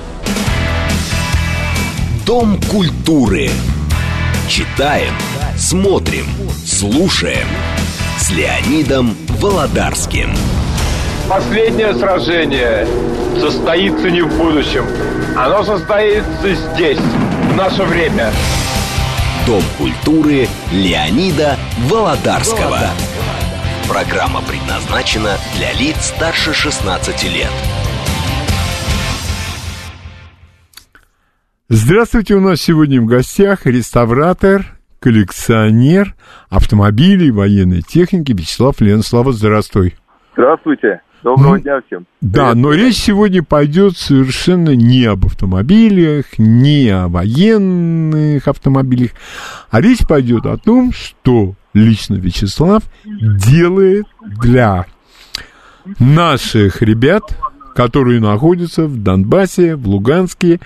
Дом культуры. Читаем, смотрим, слушаем. С Леонидом Володарским. Последнее сражение состоится не в будущем. Оно состоится здесь, в наше время. Дом культуры Леонида Володарского. Программа предназначена для лиц старше 16 лет. Здравствуйте, у нас сегодня в гостях реставратор, коллекционер автомобилей, военной техники Вячеслав Лен. Слава, здравствуй. Здравствуйте. Доброго ну, дня всем. Да, Привет. но речь сегодня пойдет совершенно не об автомобилях, не о военных автомобилях, а речь пойдет о том, что лично Вячеслав делает для наших ребят, которые находятся в Донбассе, в Луганске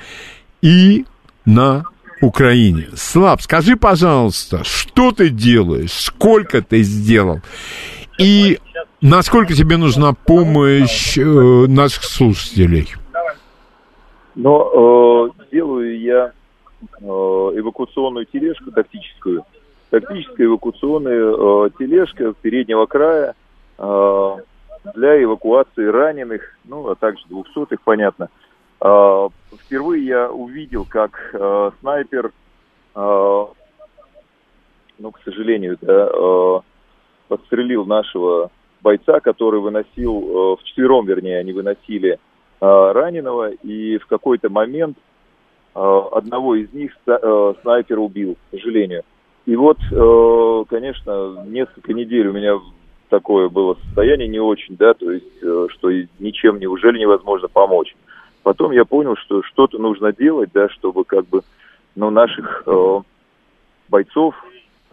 и на Украине. Слав, скажи, пожалуйста, что ты делаешь, сколько ты сделал и насколько тебе нужна помощь э, наших слушателей? Но э, делаю я э, эвакуационную тележку тактическую. Тактическая эвакуационная э, тележка переднего края э, для эвакуации раненых, ну, а также двухсотых, понятно. Э, впервые я увидел, как э, снайпер, э, ну, к сожалению, да, э, подстрелил нашего бойца, который выносил, э, вчетвером, вернее, они выносили э, раненого, и в какой-то момент э, одного из них снайпер убил, к сожалению. И вот, конечно, несколько недель у меня такое было состояние не очень, да, то есть, что ничем неужели невозможно помочь. Потом я понял, что что-то нужно делать, да, чтобы как бы, ну, наших бойцов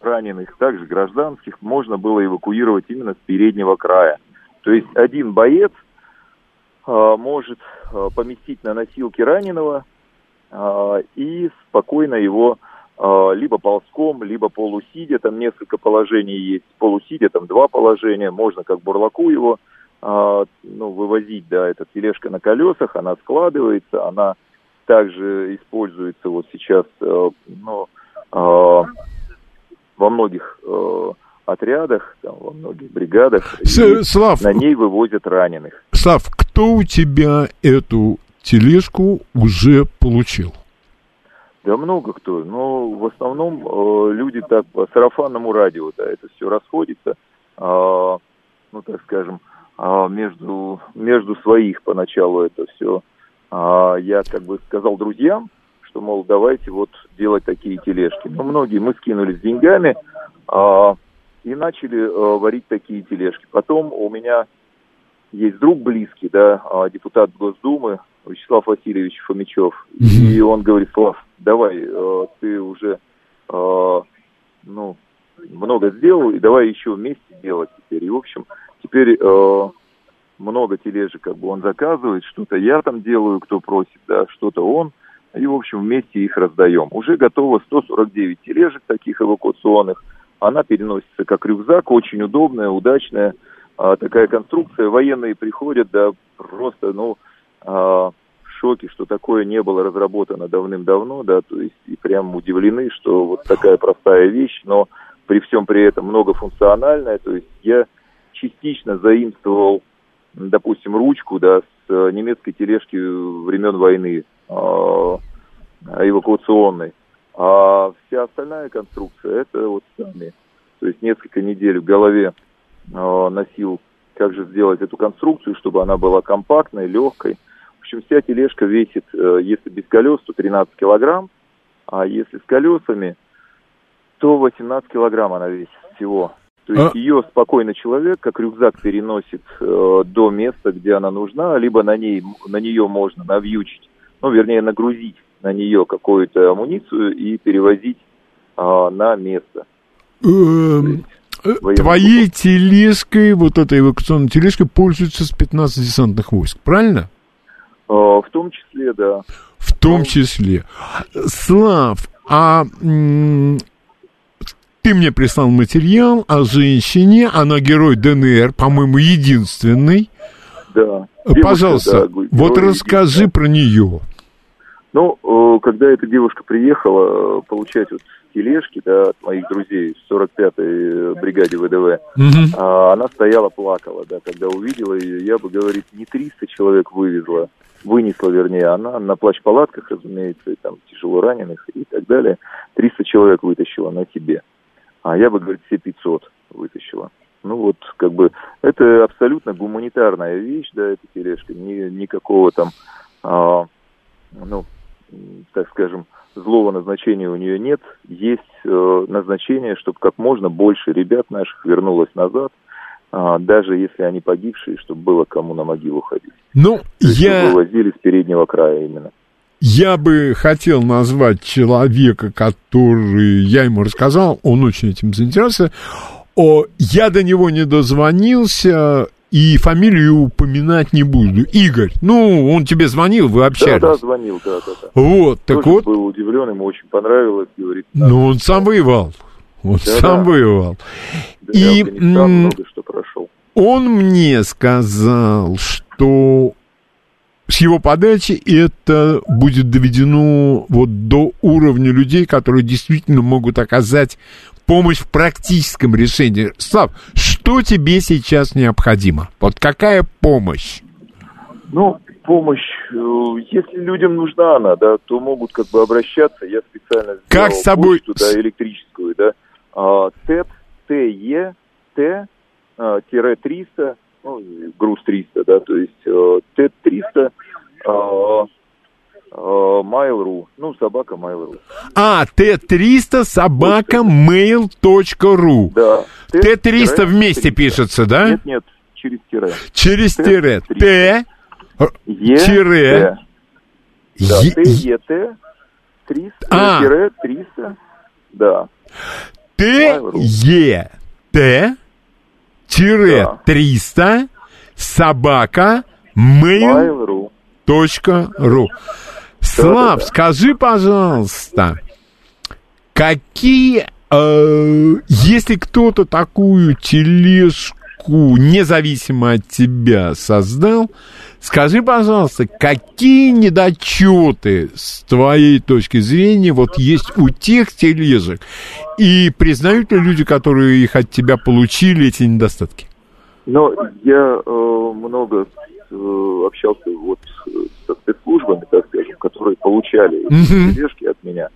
раненых, также гражданских, можно было эвакуировать именно с переднего края. То есть один боец э, может э, поместить на носилки раненого э, и спокойно его либо ползком, либо полусидя, там несколько положений есть, полусидя, там два положения, можно как бурлаку его а, ну, вывозить, да, эта тележка на колесах, она складывается, она также используется вот сейчас, э, ну, во многих э, отрядах, там, во многих бригадах. С, Слав, на ней вывозят раненых. Слав, кто у тебя эту тележку уже получил? Да много кто, но в основном э, люди так по сарафанному радио, да, это все расходится, э, ну, так скажем, а, между, между своих поначалу это все. А, я как бы сказал друзьям, что, мол, давайте вот делать такие тележки. Но многие, мы скинулись деньгами а, и начали варить такие тележки. Потом у меня есть друг близкий, да, депутат Госдумы Вячеслав Васильевич Фомичев. И он говорит, Слав, давай, ты уже, ну, много сделал, и давай еще вместе делать теперь. И, в общем, Теперь э, много тележек как бы он заказывает, что-то я там делаю, кто просит, да, что-то он. И, в общем, вместе их раздаем. Уже готово 149 тележек таких эвакуационных. Она переносится как рюкзак, очень удобная, удачная а, такая конструкция. Военные приходят, да, просто, ну, а, в шоке, что такое не было разработано давным-давно, да, то есть и прям удивлены, что вот такая простая вещь, но при всем при этом многофункциональная, то есть я частично заимствовал, допустим, ручку, да, с э, немецкой тележки времен войны эвакуационной. А вся остальная конструкция, это вот сами. То есть несколько недель в голове э, носил, как же сделать эту конструкцию, чтобы она была компактной, легкой. В общем, вся тележка весит, э, если без колес, то 13 килограмм, а если с колесами, то 18 килограмм она весит всего. То есть а... ее спокойно человек, как рюкзак, переносит э, до места, где она нужна, либо на, ней, на нее можно навьючить, ну, вернее, нагрузить на нее какую-то амуницию и перевозить э, на место. Эм, э, твоей тележкой, вот этой эвакуационной тележкой, пользуются с 15 десантных войск, правильно? Э, в том числе, да. В том числе. Слав, а ты мне прислал материал о женщине, она герой ДНР, по-моему, единственный. Да. Пожалуйста, да, вот расскажи про нее. Ну, э, когда эта девушка приехала э, получать вот тележки да, от моих друзей в 45-й бригаде ВДВ, угу. она стояла, плакала, да, когда увидела ее, я бы, говорит, не 300 человек вывезла, вынесла, вернее, она на плащ-палатках, разумеется, и там тяжело раненых и так далее, 300 человек вытащила на себе а я бы, говорит, все 500 вытащила. Ну вот, как бы, это абсолютно гуманитарная вещь, да, эта тележка, ни, никакого там, а, ну, так скажем, злого назначения у нее нет. Есть э, назначение, чтобы как можно больше ребят наших вернулось назад. а, даже если они погибшие, чтобы было кому на могилу ходить. Ну, То я... вывозили с переднего края именно. Я бы хотел назвать человека, который я ему рассказал, он очень этим заинтересовался. О, я до него не дозвонился, и фамилию упоминать не буду. Игорь, ну, он тебе звонил, вы общались. Да, да, звонил, да, да, да. Вот, так Тоже вот. был удивлен, ему очень понравилось, говорит. Ну, он сам воевал. Он Да, сам да. воевал. Да, И много что прошел. он мне сказал, что с его подачи это будет доведено вот до уровня людей, которые действительно могут оказать помощь в практическом решении. Слав, что тебе сейчас необходимо? Вот какая помощь? Ну, помощь, э, если людям нужна она, да, то могут как бы обращаться. Я специально сделал Как с собой- почту, да, электрическую, да. А, ТЭТ, ТЕ, Т, а, тире 300, ну, груз 300, да, то есть э, ТЭТ 300, а, а, Mail.ru, ну, собака Mail.ru. А, Т-300 собака mail.ru. Да. Т-300 вместе пишется, да? Нет, нет, через тире. Через Т- тире. Т, Е, тире, Т. Да, ТЕТ 300, А. тире 300, да. Т, Е, Т, тире Да. 300 собака mail Mail.ru. точка ру. Слав, скажи, пожалуйста, какие, э, если кто-то такую тележку независимо от тебя создал, скажи, пожалуйста, какие недочеты с твоей точки зрения вот есть у тех тележек, и признают ли люди, которые их от тебя получили, эти недостатки? Но я э, много э, общался вот с- со спецслужбами, так скажем, которые получали Мгм. тележки от меня.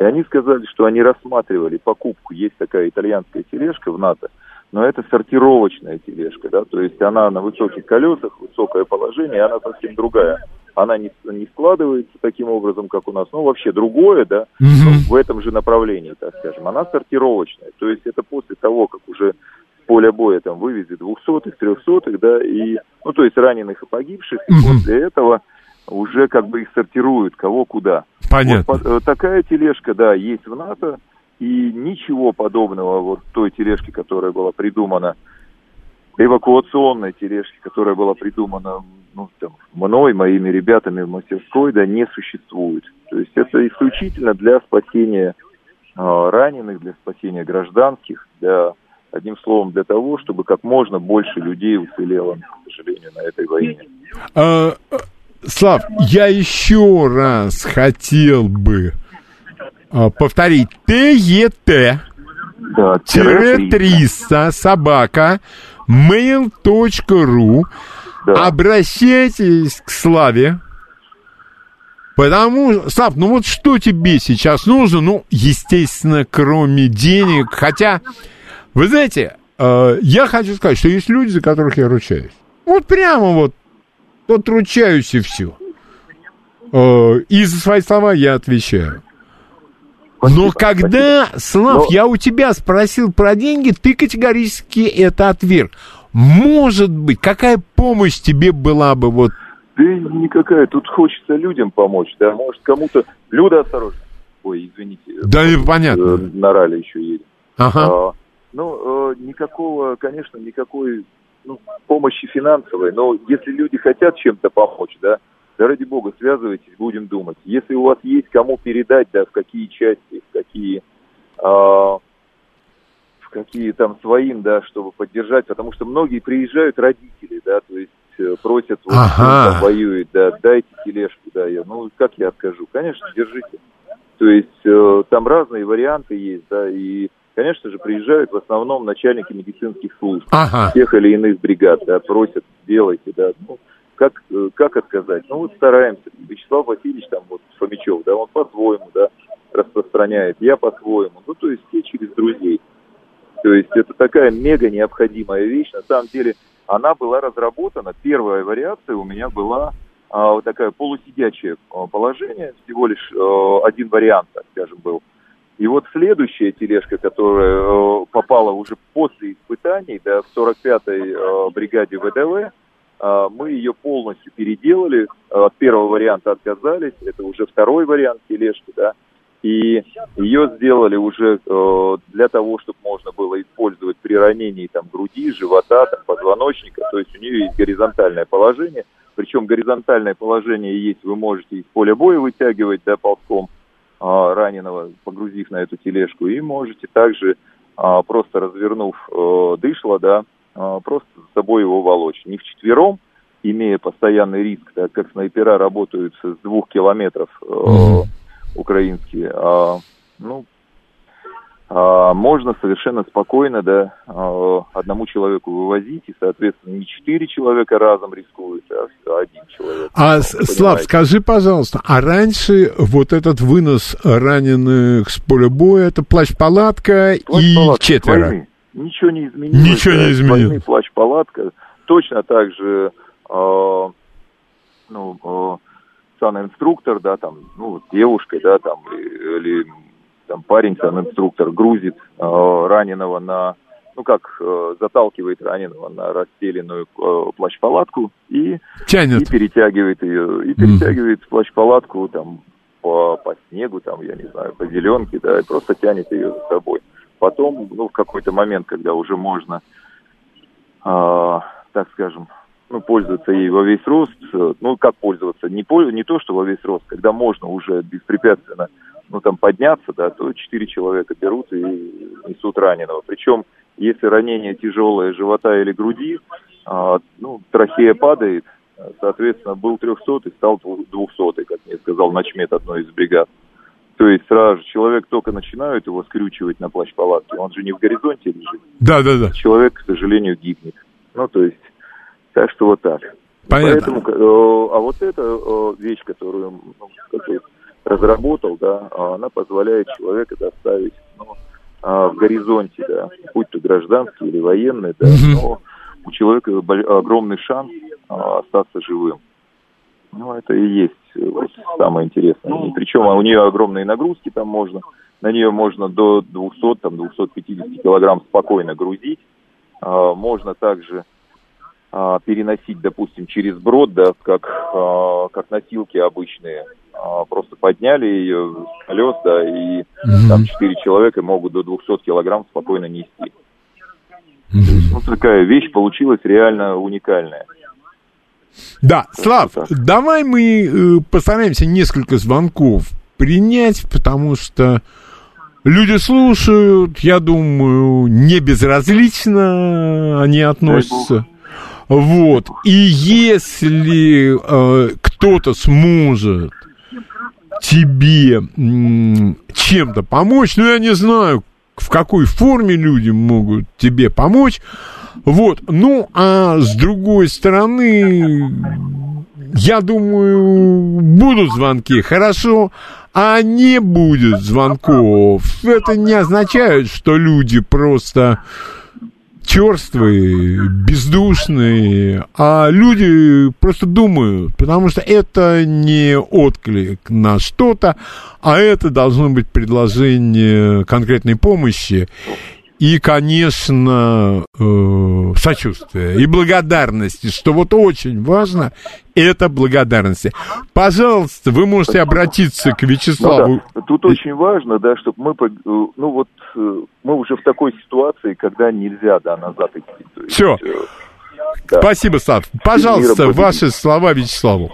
И они сказали, что они рассматривали покупку. Есть такая итальянская тележка в НАТО, но это сортировочная тележка, да, то есть она на высоких колесах, высокое положение, и она совсем другая. Она не, не складывается таким образом, как у нас, ну, вообще другое, да, ну, в этом же направлении, так скажем. Она сортировочная, то есть это после того, как уже с поля боя там вывезли двухсотых, трехсотых, да, и, ну, то есть раненых и погибших, и Мгм. после этого уже как бы их сортируют, кого куда. Понятно. Вот э, такая тележка, да, есть в НАТО, и ничего подобного вот той тележке, которая была придумана, эвакуационной тележки, которая была придумана ну, там, мной, моими ребятами в мастерской, да, не существует. То есть это исключительно для спасения э, раненых, для спасения гражданских, для, одним словом, для того, чтобы как можно больше людей уцелело, к сожалению, на этой войне. Слав, я еще раз хотел бы а, повторить. ТЕТ Да, тире 300 собака mail.ru Обращайтесь к Славе. Потому, Слав, ну вот что тебе сейчас нужно? Ну, естественно, кроме денег. Хотя, вы знаете, э, я хочу сказать, что есть люди, за которых я ручаюсь. Вот прямо вот, вот ручаюсь и все. Э, и за свои слова я отвечаю. Но когда, Слав, Но- я у тебя спросил про деньги, ты категорически это отверг. Может быть, какая помощь тебе была бы вот... Да никакая, тут хочется людям помочь, да, может кому-то... Люда, осторожно. Ой, извините. Да, и понятно. Э, На ралли еще едем. Ага. А, ну, э, никакого, конечно, никакой ну, помощи финансовой, но если люди хотят чем-то помочь, да, да ради бога, связывайтесь, будем думать. Если у вас есть кому передать, да, в какие части, в какие, а, в какие там своим, да, чтобы поддержать, потому что многие приезжают родители, да, то есть э, просят, вот, Ага. там воюет, да, дайте тележку, да, я, ну, как я откажу? Конечно, держите. То есть э, там разные варианты есть, да, и, конечно же, приезжают в основном начальники медицинских служб Ага. тех или иных бригад, да, просят, делайте, да, ну, как, э, как отказать? Ну, вот стараемся. Вячеслав Васильевич, там, вот, Фомичев, да, он по-своему, да, распространяет, я по-своему, ну, то есть все через друзей. То есть это такая мега необходимая вещь. На самом деле она была разработана. Первая вариация у меня была а, вот такая полусидячее а, положение, всего лишь а, один вариант, так скажем, был. И вот следующая тележка, которая э, попала уже после испытаний, да, в 45-й э, бригаде ВДВ, э, мы ее полностью переделали. От первого варианта отказались, это уже второй вариант тележки, да. И ее сделали уже для того, чтобы можно было использовать при ранении там, груди, живота, там, позвоночника. То есть у нее есть горизонтальное положение. Причем горизонтальное положение есть, вы можете из поля боя вытягивать да, ползком раненого, погрузив на эту тележку, и можете также, а, просто развернув э, дышло, да, а, просто за собой его волочь. Не вчетвером, имея постоянный риск, так как снайпера работают с двух километров э, украинские, а, ну, а, можно совершенно спокойно, да, а, одному человеку вывозить, и, соответственно, не четыре человека разом рискуют, а один человек. А, Слав, скажи, пожалуйста, а раньше вот этот вынос раненых с поля боя, это плащ-палатка и четверо? Войны. Ничего не изменилось. Ничего не изменилось. плащ-палатка. Точно так же, э, ну, э, санинструктор, да, там, ну, девушкой, да, там, или там парень, там инструктор грузит э, раненого на, ну как, э, заталкивает раненого на расстеленную э, плащ-палатку и, Тянет. и перетягивает ее, и перетягивает mm. плащ-палатку там по, по снегу, там, я не знаю, по зеленке, да, и просто тянет ее за собой. Потом, ну, в какой-то момент, когда уже можно, э, так скажем, ну, пользоваться ей во весь рост, э, ну, как пользоваться, не, не то, что во весь рост, когда можно уже беспрепятственно ну, там, подняться, да, то четыре человека берут и несут раненого. Причем, если ранение тяжелое живота или груди, а, ну, трахея падает, соответственно, был трехсотый, стал двухсотый, как мне сказал начмет одной из бригад. То есть сразу же человек только начинают его скрючивать на плащ-палатке, он же не в горизонте лежит. Да, да, да. Человек, к сожалению, гибнет. Ну, то есть, так что вот так. Понятно. Поэтому, э, а вот эта э, вещь, которую, ну, которую разработал, да, а она позволяет человека доставить ну, а, в горизонте, да, будь то гражданский или военный, да, но у человека огромный шанс а, остаться живым. Ну, это и есть вот, самое интересное. И причем у нее огромные нагрузки там можно, на нее можно до 200, там, 250 килограмм спокойно грузить. А, можно также а, переносить, допустим, через брод, да, как, а, как носилки обычные. А, просто подняли ее с колес, да, и mm-hmm. там четыре человека могут до 200 килограмм спокойно нести. Mm-hmm. Есть, ну, такая вещь получилась реально уникальная. Да, Слав, давай мы э, постараемся несколько звонков принять, потому что люди слушают, я думаю, не безразлично они относятся. Вот. И если э, кто-то сможет тебе чем-то помочь, ну, я не знаю, в какой форме люди могут тебе помочь, вот, ну, а с другой стороны, я думаю, будут звонки, хорошо, а не будет звонков. Это не означает, что люди просто черствые, бездушные, а люди просто думают, потому что это не отклик на что-то, а это должно быть предложение конкретной помощи и, конечно, э, сочувствие и благодарности, что вот очень важно, это благодарности. Пожалуйста, вы можете обратиться к Вячеславу. Ну, да. Тут очень важно, да, чтобы мы, э, ну вот, э, мы уже в такой ситуации, когда нельзя, да, назад идти. Все. Э, да. Спасибо, Сад. Пожалуйста, ваши слова Вячеславу.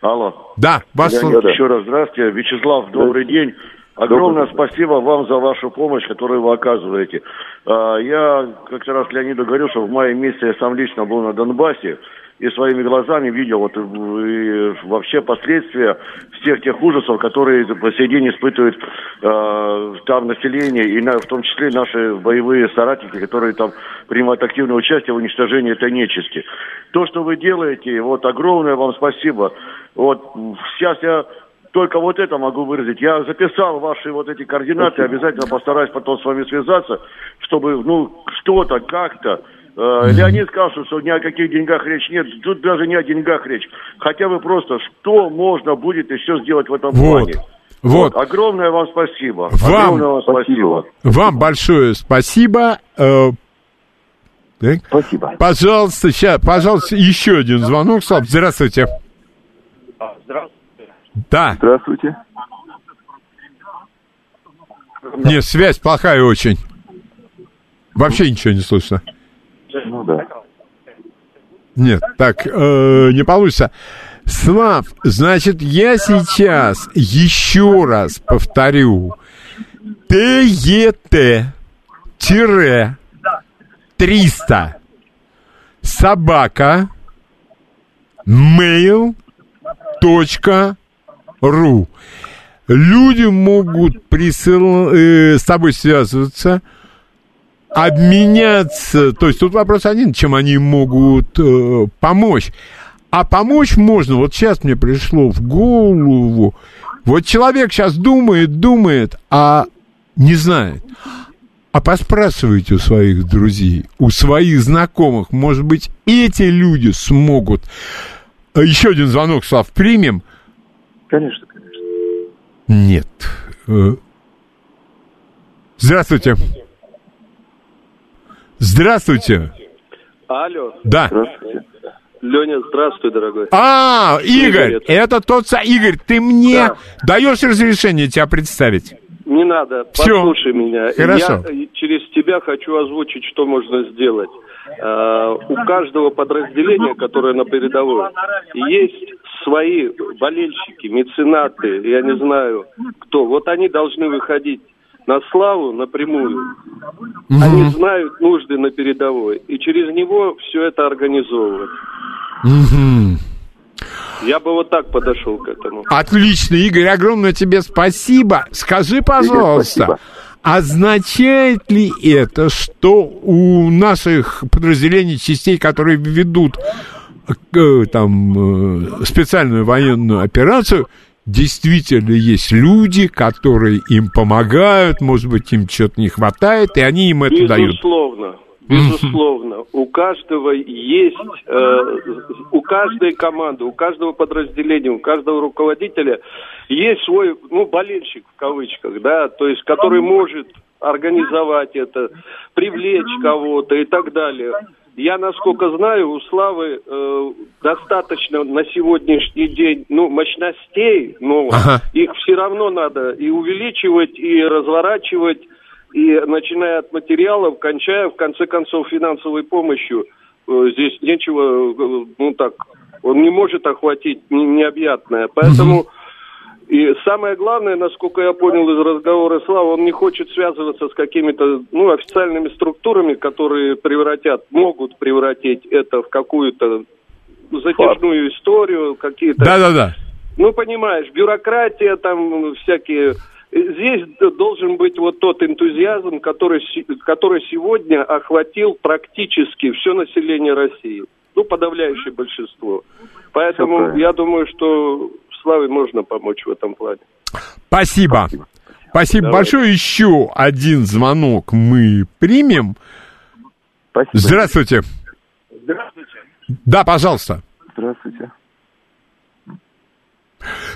Алло. Да, ваш слова. Еще раз здравствуйте. Вячеслав, добрый день. Огромное спасибо вам за вашу помощь, которую вы оказываете. А, я как-то раз Леониду говорил, что в мае месяце я сам лично был на Донбассе и своими глазами видел вот и вообще последствия всех тех ужасов, которые по сей день испытывает э, там население, и на, в том числе наши боевые соратники, которые там принимают активное участие в уничтожении этой нечисти. То, что вы делаете, вот огромное вам спасибо. Вот сейчас я только вот это могу выразить. Я записал ваши вот эти координаты, обязательно постараюсь потом с вами связаться, чтобы, ну, что-то, как-то. Э, Леонид сказал, что ни о каких деньгах речь нет. Тут даже не о деньгах речь. Хотя бы просто, что можно будет еще сделать в этом вот. плане. Вот. Вот, огромное вам спасибо. Вам огромное вам спасибо. Вам большое спасибо. Э, так. Спасибо. Пожалуйста, сейчас, пожалуйста, еще один звонок. Слав, здравствуйте. Здравствуйте. Да. Здравствуйте. Нет, связь плохая очень. Вообще ничего не слышно. Ну да. Нет, так э, не получится. Слав, значит, я сейчас еще раз повторю. ТЕТ тире 300 собака mail точка ру. Люди могут присыл... э, с тобой связываться, обменяться. То есть тут вопрос один, чем они могут э, помочь. А помочь можно, вот сейчас мне пришло в голову, вот человек сейчас думает, думает, а не знает. А поспрашивайте у своих друзей, у своих знакомых, может быть, эти люди смогут. А Еще один звонок, Слав, примем? Конечно, конечно. Нет. Э, Здравствуйте. Здравствуйте. Алло. Да. Здравствуйте. Леня, здравствуй, дорогой. А, Игорь, Игорь, это- это тот самый... Игорь, ты мне даешь разрешение тебя представить? Не надо, Всё. послушай меня. Хорошо. Я э, через тебя хочу озвучить, что можно сделать. Э, У каждого подразделения, которое на передовой, есть свои болельщики, меценаты, я не знаю кто. Вот они должны выходить на славу напрямую. Они знают нужды на передовой. И через него все это организовывать. Мгм. Я бы вот так подошел к этому. Отлично, Игорь, огромное тебе спасибо. Скажи, пожалуйста, спасибо. Означает ли это, что у наших подразделений, частей, которые ведут э, там э, специальную военную операцию, действительно есть люди, которые им помогают, может быть, им что-то не хватает, и они им это дают. Безусловно. Безусловно. У каждого есть, э, у каждой команды, у каждого подразделения, у каждого руководителя есть свой, ну, болельщик в кавычках, да, то есть, который может организовать это, привлечь кого-то и так далее. Я, насколько знаю, у Славы э, достаточно на сегодняшний день, ну, мощностей, но Ага. их все равно надо и увеличивать, и разворачивать, и начиная от материалов, кончая, в конце концов, финансовой помощью. Э, Здесь нечего, э, ну так, он не может охватить не- необъятное. Поэтому и самое главное, насколько я понял из разговора Слава, он не хочет связываться с какими-то ну, официальными структурами, которые превратят, могут превратить это в какую-то затяжную историю, какие-то Да-да-да. ну, понимаешь, бюрократия, там всякие... Здесь должен быть вот тот энтузиазм, который, который сегодня охватил практически все население России. Ну, подавляющее большинство. Поэтому я думаю, что Славе можно помочь в этом плане. Спасибо. Спасибо Давай. большое. Еще один звонок мы примем. Спасибо. Здравствуйте. Здравствуйте. Да, пожалуйста. Здравствуйте.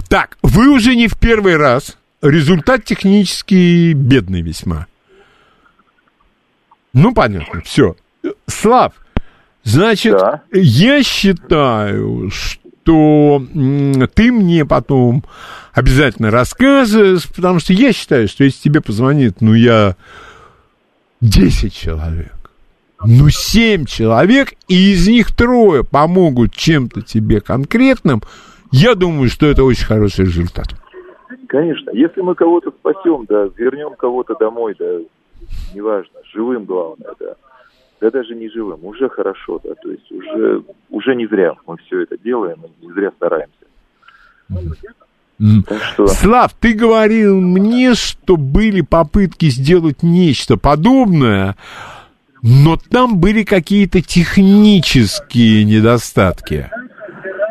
Так, вы уже не в первый раз. Результат технически бедный весьма. Ну, понятно, все. Слав, значит, Да. я считаю, что ты мне потом обязательно расскажешь, потому что я считаю, что если тебе позвонит, ну, я 10 человек, ну, 7 человек, и из них трое помогут чем-то тебе конкретным, я думаю, что это очень хороший результат. Конечно. Если мы кого-то спасем, да, вернем кого-то домой, да, неважно, живым главное, да. Да даже не живым, уже хорошо, да, то есть уже, уже не зря мы все это делаем, не зря стараемся. Что, Слав, ты говорил мне, что были попытки сделать нечто подобное, но там были какие-то технические недостатки.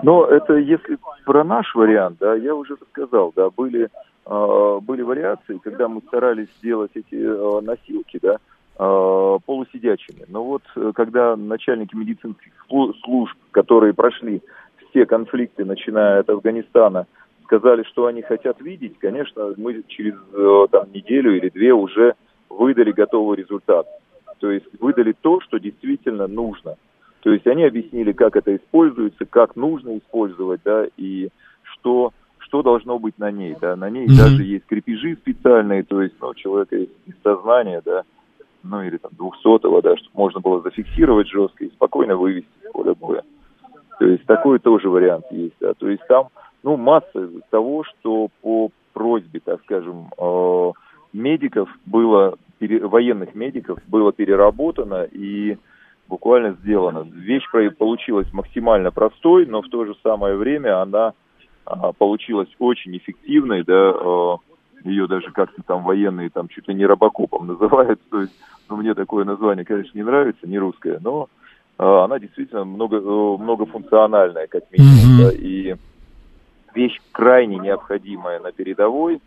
Но это если про наш вариант, да, я уже сказал, да, были, э, были вариации, когда мы старались сделать эти э, носилки, да, э, полусидячими. Но вот э, когда начальники медицинских слу- служб, которые прошли все конфликты, начиная от Афганистана, сказали, что они хотят видеть, конечно, мы через э, там, неделю или две уже выдали готовый результат. То есть выдали то, что действительно нужно. То есть они объяснили, как это используется, как нужно использовать, да, и что, что должно быть на ней, да. На ней mm-hmm. даже есть крепежи специальные, то есть, ну, у человека есть сознание, да, ну, или там двухсотого, да, чтобы можно было зафиксировать жестко и спокойно вывести с поля боя. То есть такой тоже вариант есть, да. То есть там, ну, масса того, что по просьбе, так скажем, э, медиков было, военных медиков было переработано и буквально сделано. Вещь получилась максимально простой, но в то же самое время она а, получилась очень эффективной, да, а, ее даже как-то там военные там чуть ли не робокопом называют, то есть, ну, мне такое название, конечно, не нравится, не русское, но а, она действительно много, э, многофункциональная, как минимум, mm-hmm. да, и вещь крайне необходимая на передовой,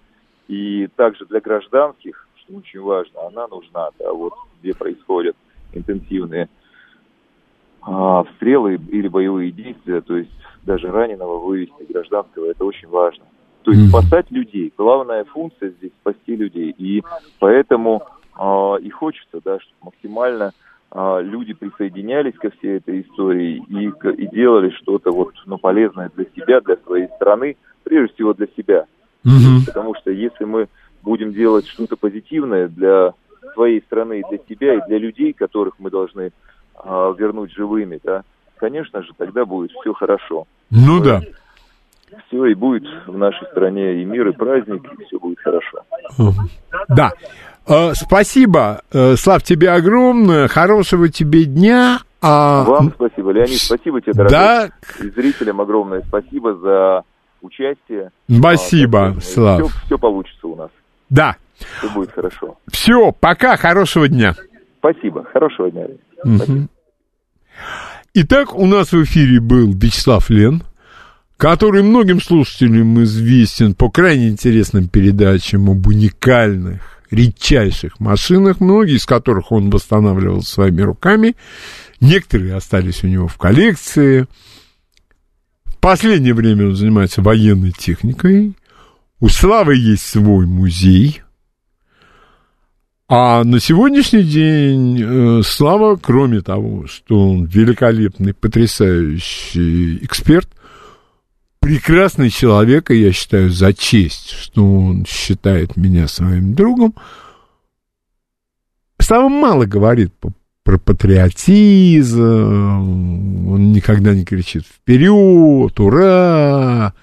и также для гражданских, что очень важно, она нужна, да, вот где происходят интенсивные а, стрелы или боевые действия, то есть даже раненого вывести гражданского, это очень важно. То есть спасать людей. Главная функция здесь спасти людей. И поэтому э, и хочется, да, чтобы максимально э, люди присоединялись ко всей этой истории и, и делали что-то вот, ну, полезное для себя, для своей страны, прежде всего для себя. Mm-hmm. Потому что если мы будем делать что-то позитивное для своей страны, для себя и для людей, которых мы должны а, вернуть живыми, да, конечно же, тогда будет все хорошо. Ну да. Все и будет в нашей стране и мир, и праздник, и все будет хорошо. Да. Э, спасибо, э, Слав, тебе огромное, хорошего тебе дня. А... Вам спасибо, Леонид, спасибо тебе, дорогой. Да. И зрителям огромное спасибо за участие. Спасибо, а, Слав. Все, все получится у нас. Да. Все будет хорошо. Все, пока, хорошего дня. Спасибо, хорошего дня. Угу. Итак, у нас в эфире был Вячеслав Лен, который многим слушателям известен по крайне интересным передачам об уникальных, редчайших машинах, многие из которых он восстанавливал своими руками. Некоторые остались у него в коллекции. В последнее время он занимается военной техникой. У Славы есть свой музей – а на сегодняшний день э, Слава, кроме того, что он великолепный, потрясающий эксперт, прекрасный человек, и я считаю за честь, что он считает меня своим другом, Слава мало говорит про патриотизм, он никогда не кричит «Вперед! Ура!»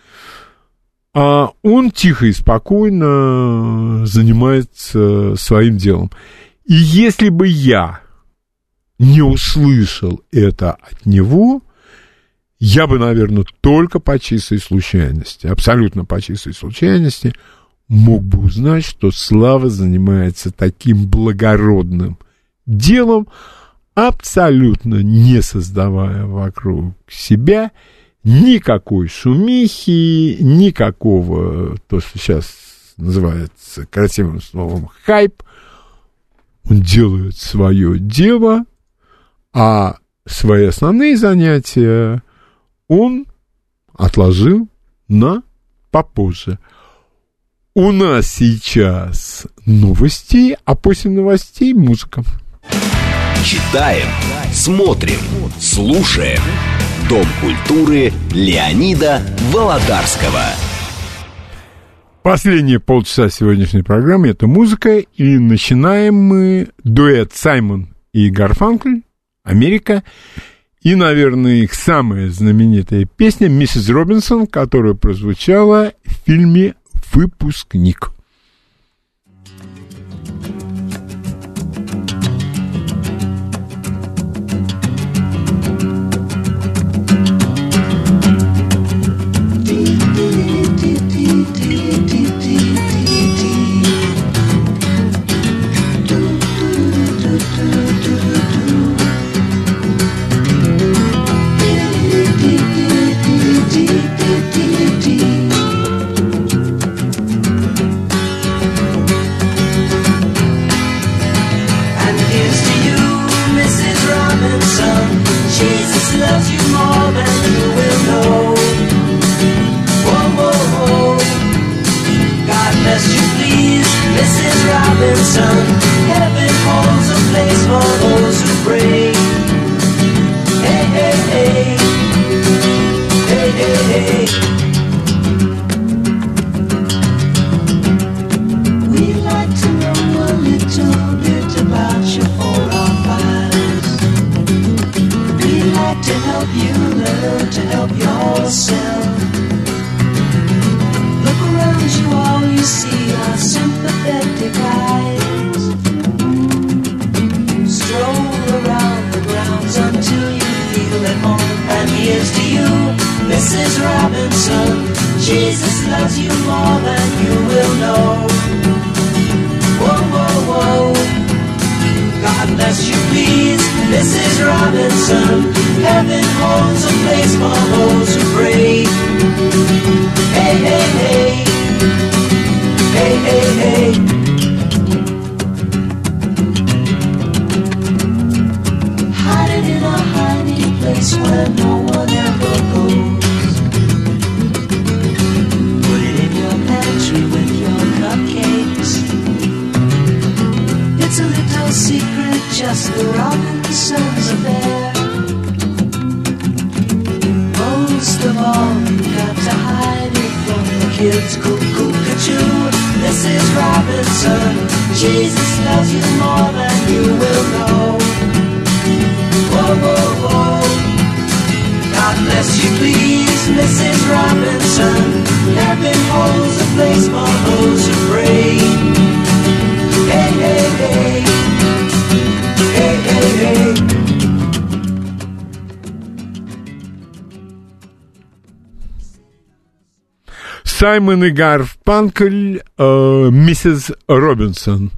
А он тихо и спокойно занимается своим делом. И если бы я не услышал это от него, я бы, наверное, только по чистой случайности, абсолютно по чистой случайности, мог бы узнать, что Слава занимается таким благородным делом, абсолютно не создавая вокруг себя никакой шумихи, никакого, то, что сейчас называется красивым словом хайп. Он делает свое дело, а свои основные занятия он отложил на попозже. У нас сейчас новости, а после новостей музыка. Читаем, смотрим, слушаем. Дом культуры Леонида Володарского. Последние полчаса сегодняшней программы – это музыка, и начинаем мы дуэт Саймон и Гарфанкль, Америка, и, наверное, их самая знаменитая песня «Миссис Робинсон», которая прозвучала в фильме «Выпускник». Robinson. Jesus loves you more than you will know. Whoa, whoa, whoa. God bless you, please, Mrs. Robinson. Heaven holds a place for those who pray. Hey, hey, hey. Hey, hey, hey. Hiding in a hiding place where Саймон и Гарфпанкель, э, миссис Робинсон.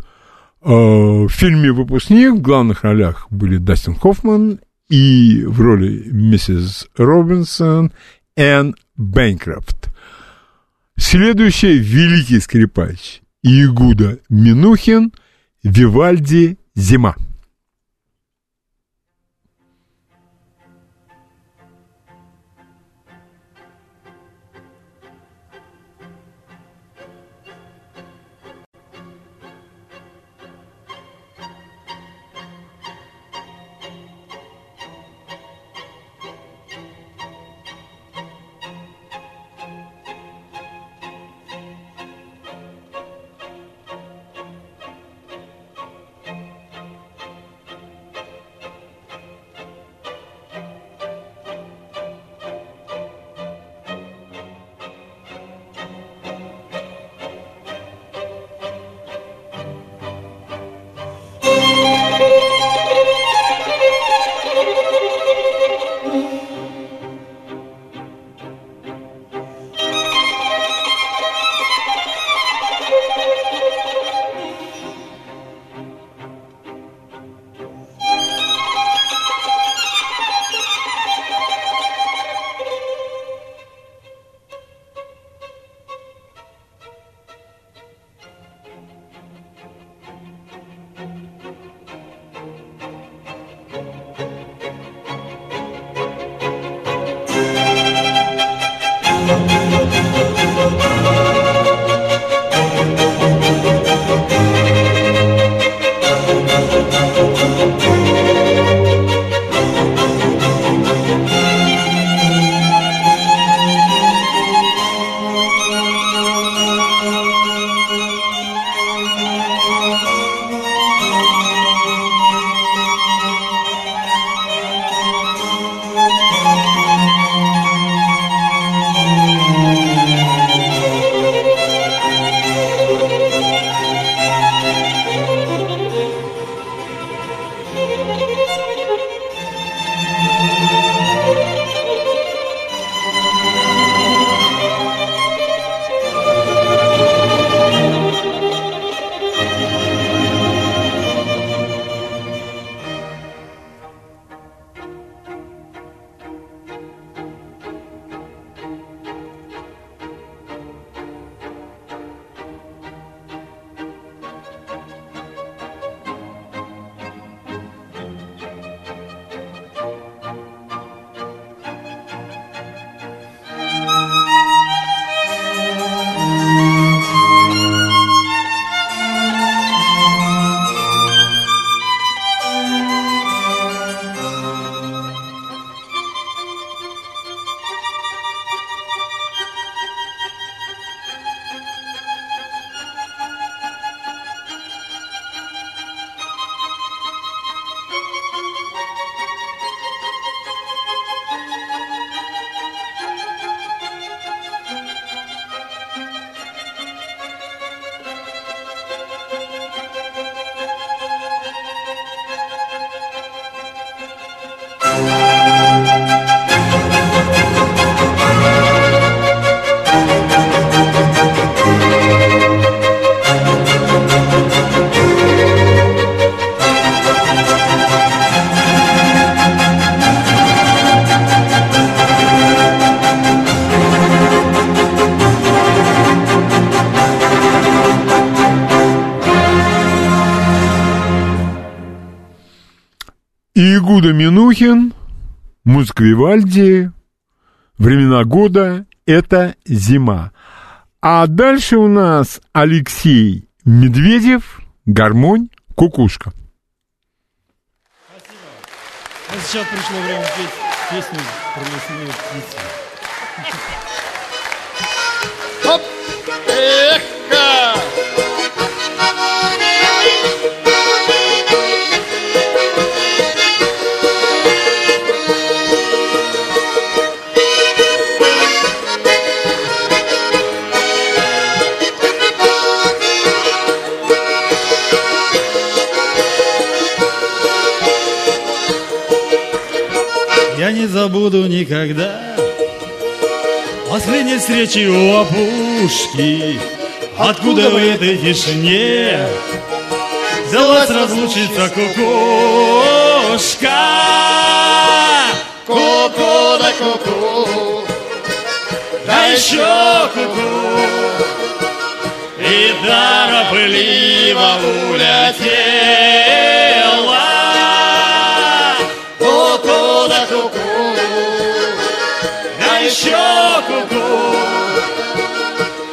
Э, в фильме «Выпускник» в главных ролях были Дастин Хоффман и в роли миссис Робинсон Энн Бэнкрофт. Следующий великий скрипач Иегуда Минухин Вивальди «Зима». Минухин, музыка Вивальди, времена года — это зима. А дальше у нас Алексей Медведев, гармонь, кукушка. А сейчас пришло время петь песню про лесные птицы. Хоп! Эх-ка! Не забуду никогда. Последней встречи у опушки. Откуда в этой тишине? Взялась разлучиться кукушка. Ку-ку да ку-ку, Да еще куку. И торопливо улетела Еще куку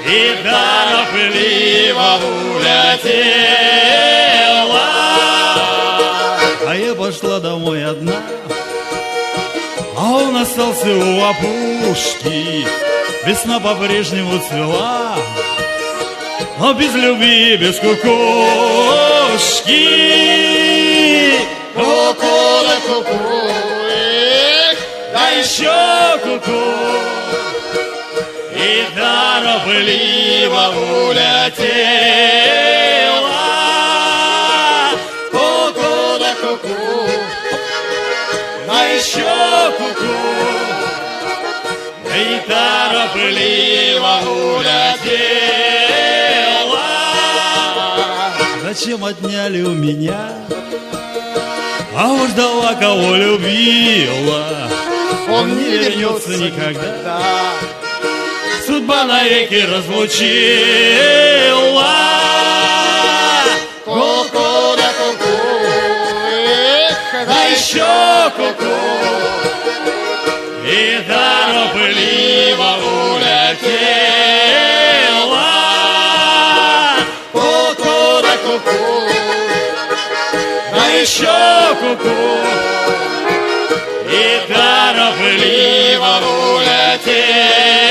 И торопливо улетела А я пошла домой одна А он остался у опушки. Весна по-прежнему цвела Но без любви без кукушки. Ку-ку да ку-ку, эх, Да еще торопливо улетела ку-ку да ку-ку, А еще куку. И торопливо улетела. Зачем отняли у меня? А уж дала, кого любила. Он не вернется никогда Судьба навеки разлучила. Ку-ку да ку-ку, эх, Да еще куку И торопливо улетела. Ку-ку да ку-ку, Да еще куку И торопливо улетела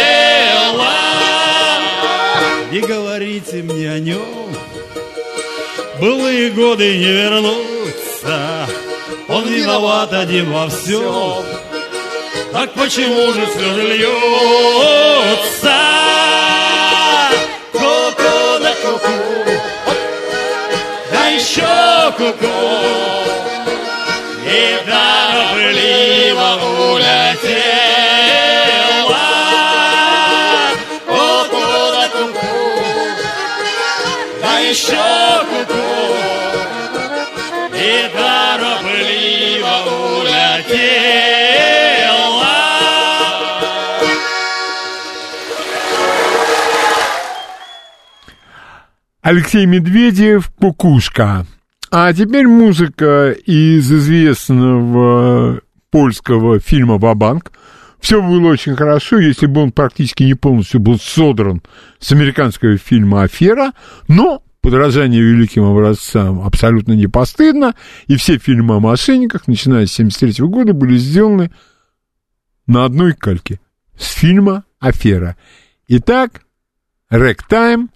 Не говорите мне о нем Былые годы не вернутся Он виноват один во всем Так почему же слезы льются? ку-ку да ку-ку, Да еще куку. И торопливо улетела Куку И торопливо улетела Алексей Медведев, «Кукушка». А теперь музыка из известного польского фильма «Ва-банк». Все было очень хорошо, если бы он практически не полностью был содран с американского фильма «Афера», но подражание великим образцам абсолютно не постыдно, и все фильмы о мошенниках, начиная с 1973 года, были сделаны на одной кальке с фильма «Афера». Итак, «Рэг-тайм»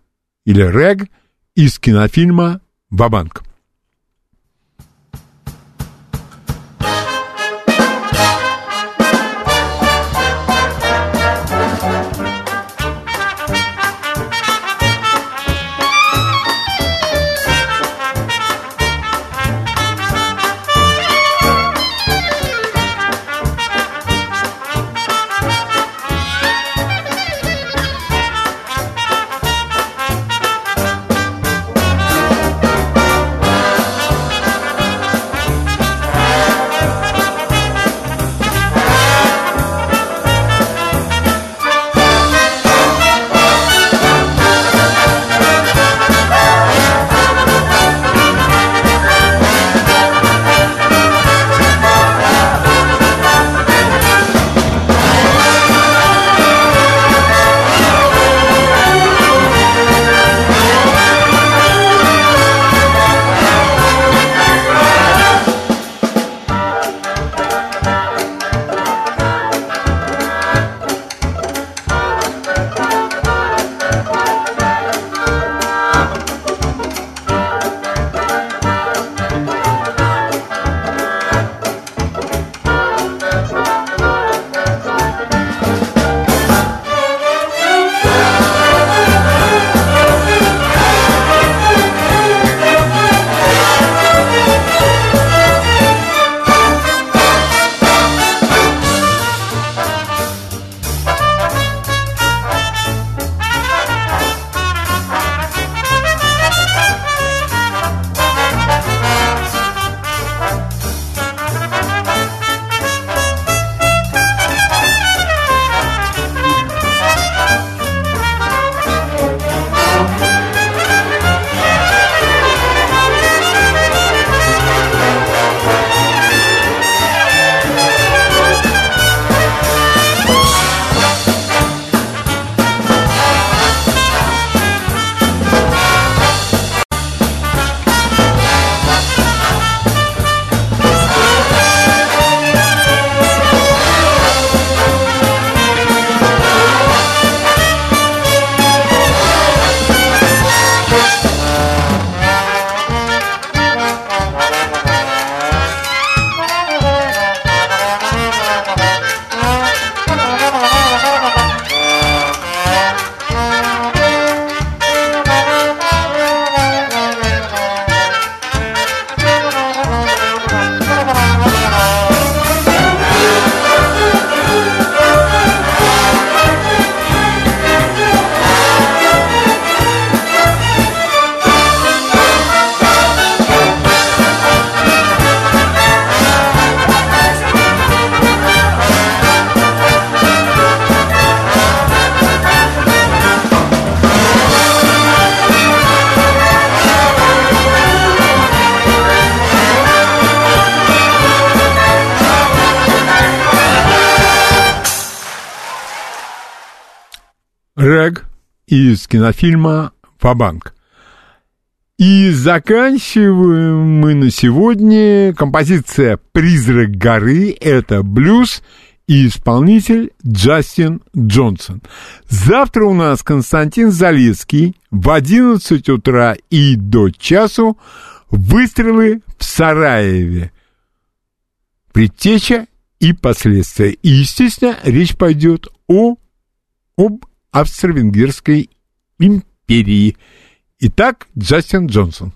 или «Рэг» из кинофильма «Бабанк». Из кинофильма «Фабанк». И заканчиваем мы на сегодня композиция «Призрак горы». Это блюз и исполнитель Джастин Джонсон. Завтра у нас Константин Залецкий в 11 утра и до часу выстрелы в Сараеве. Предтеча и последствия. И, естественно, речь пойдет о, об Австро-Венгерской империи. Итак, Джастин Джонсон.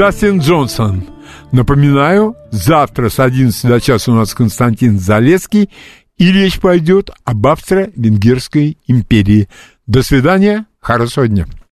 Джастин Джонсон. Напоминаю, завтра с 11 до часа у нас Константин Залецкий, и речь пойдет об Австро-Венгерской империи. До свидания, хорошего дня.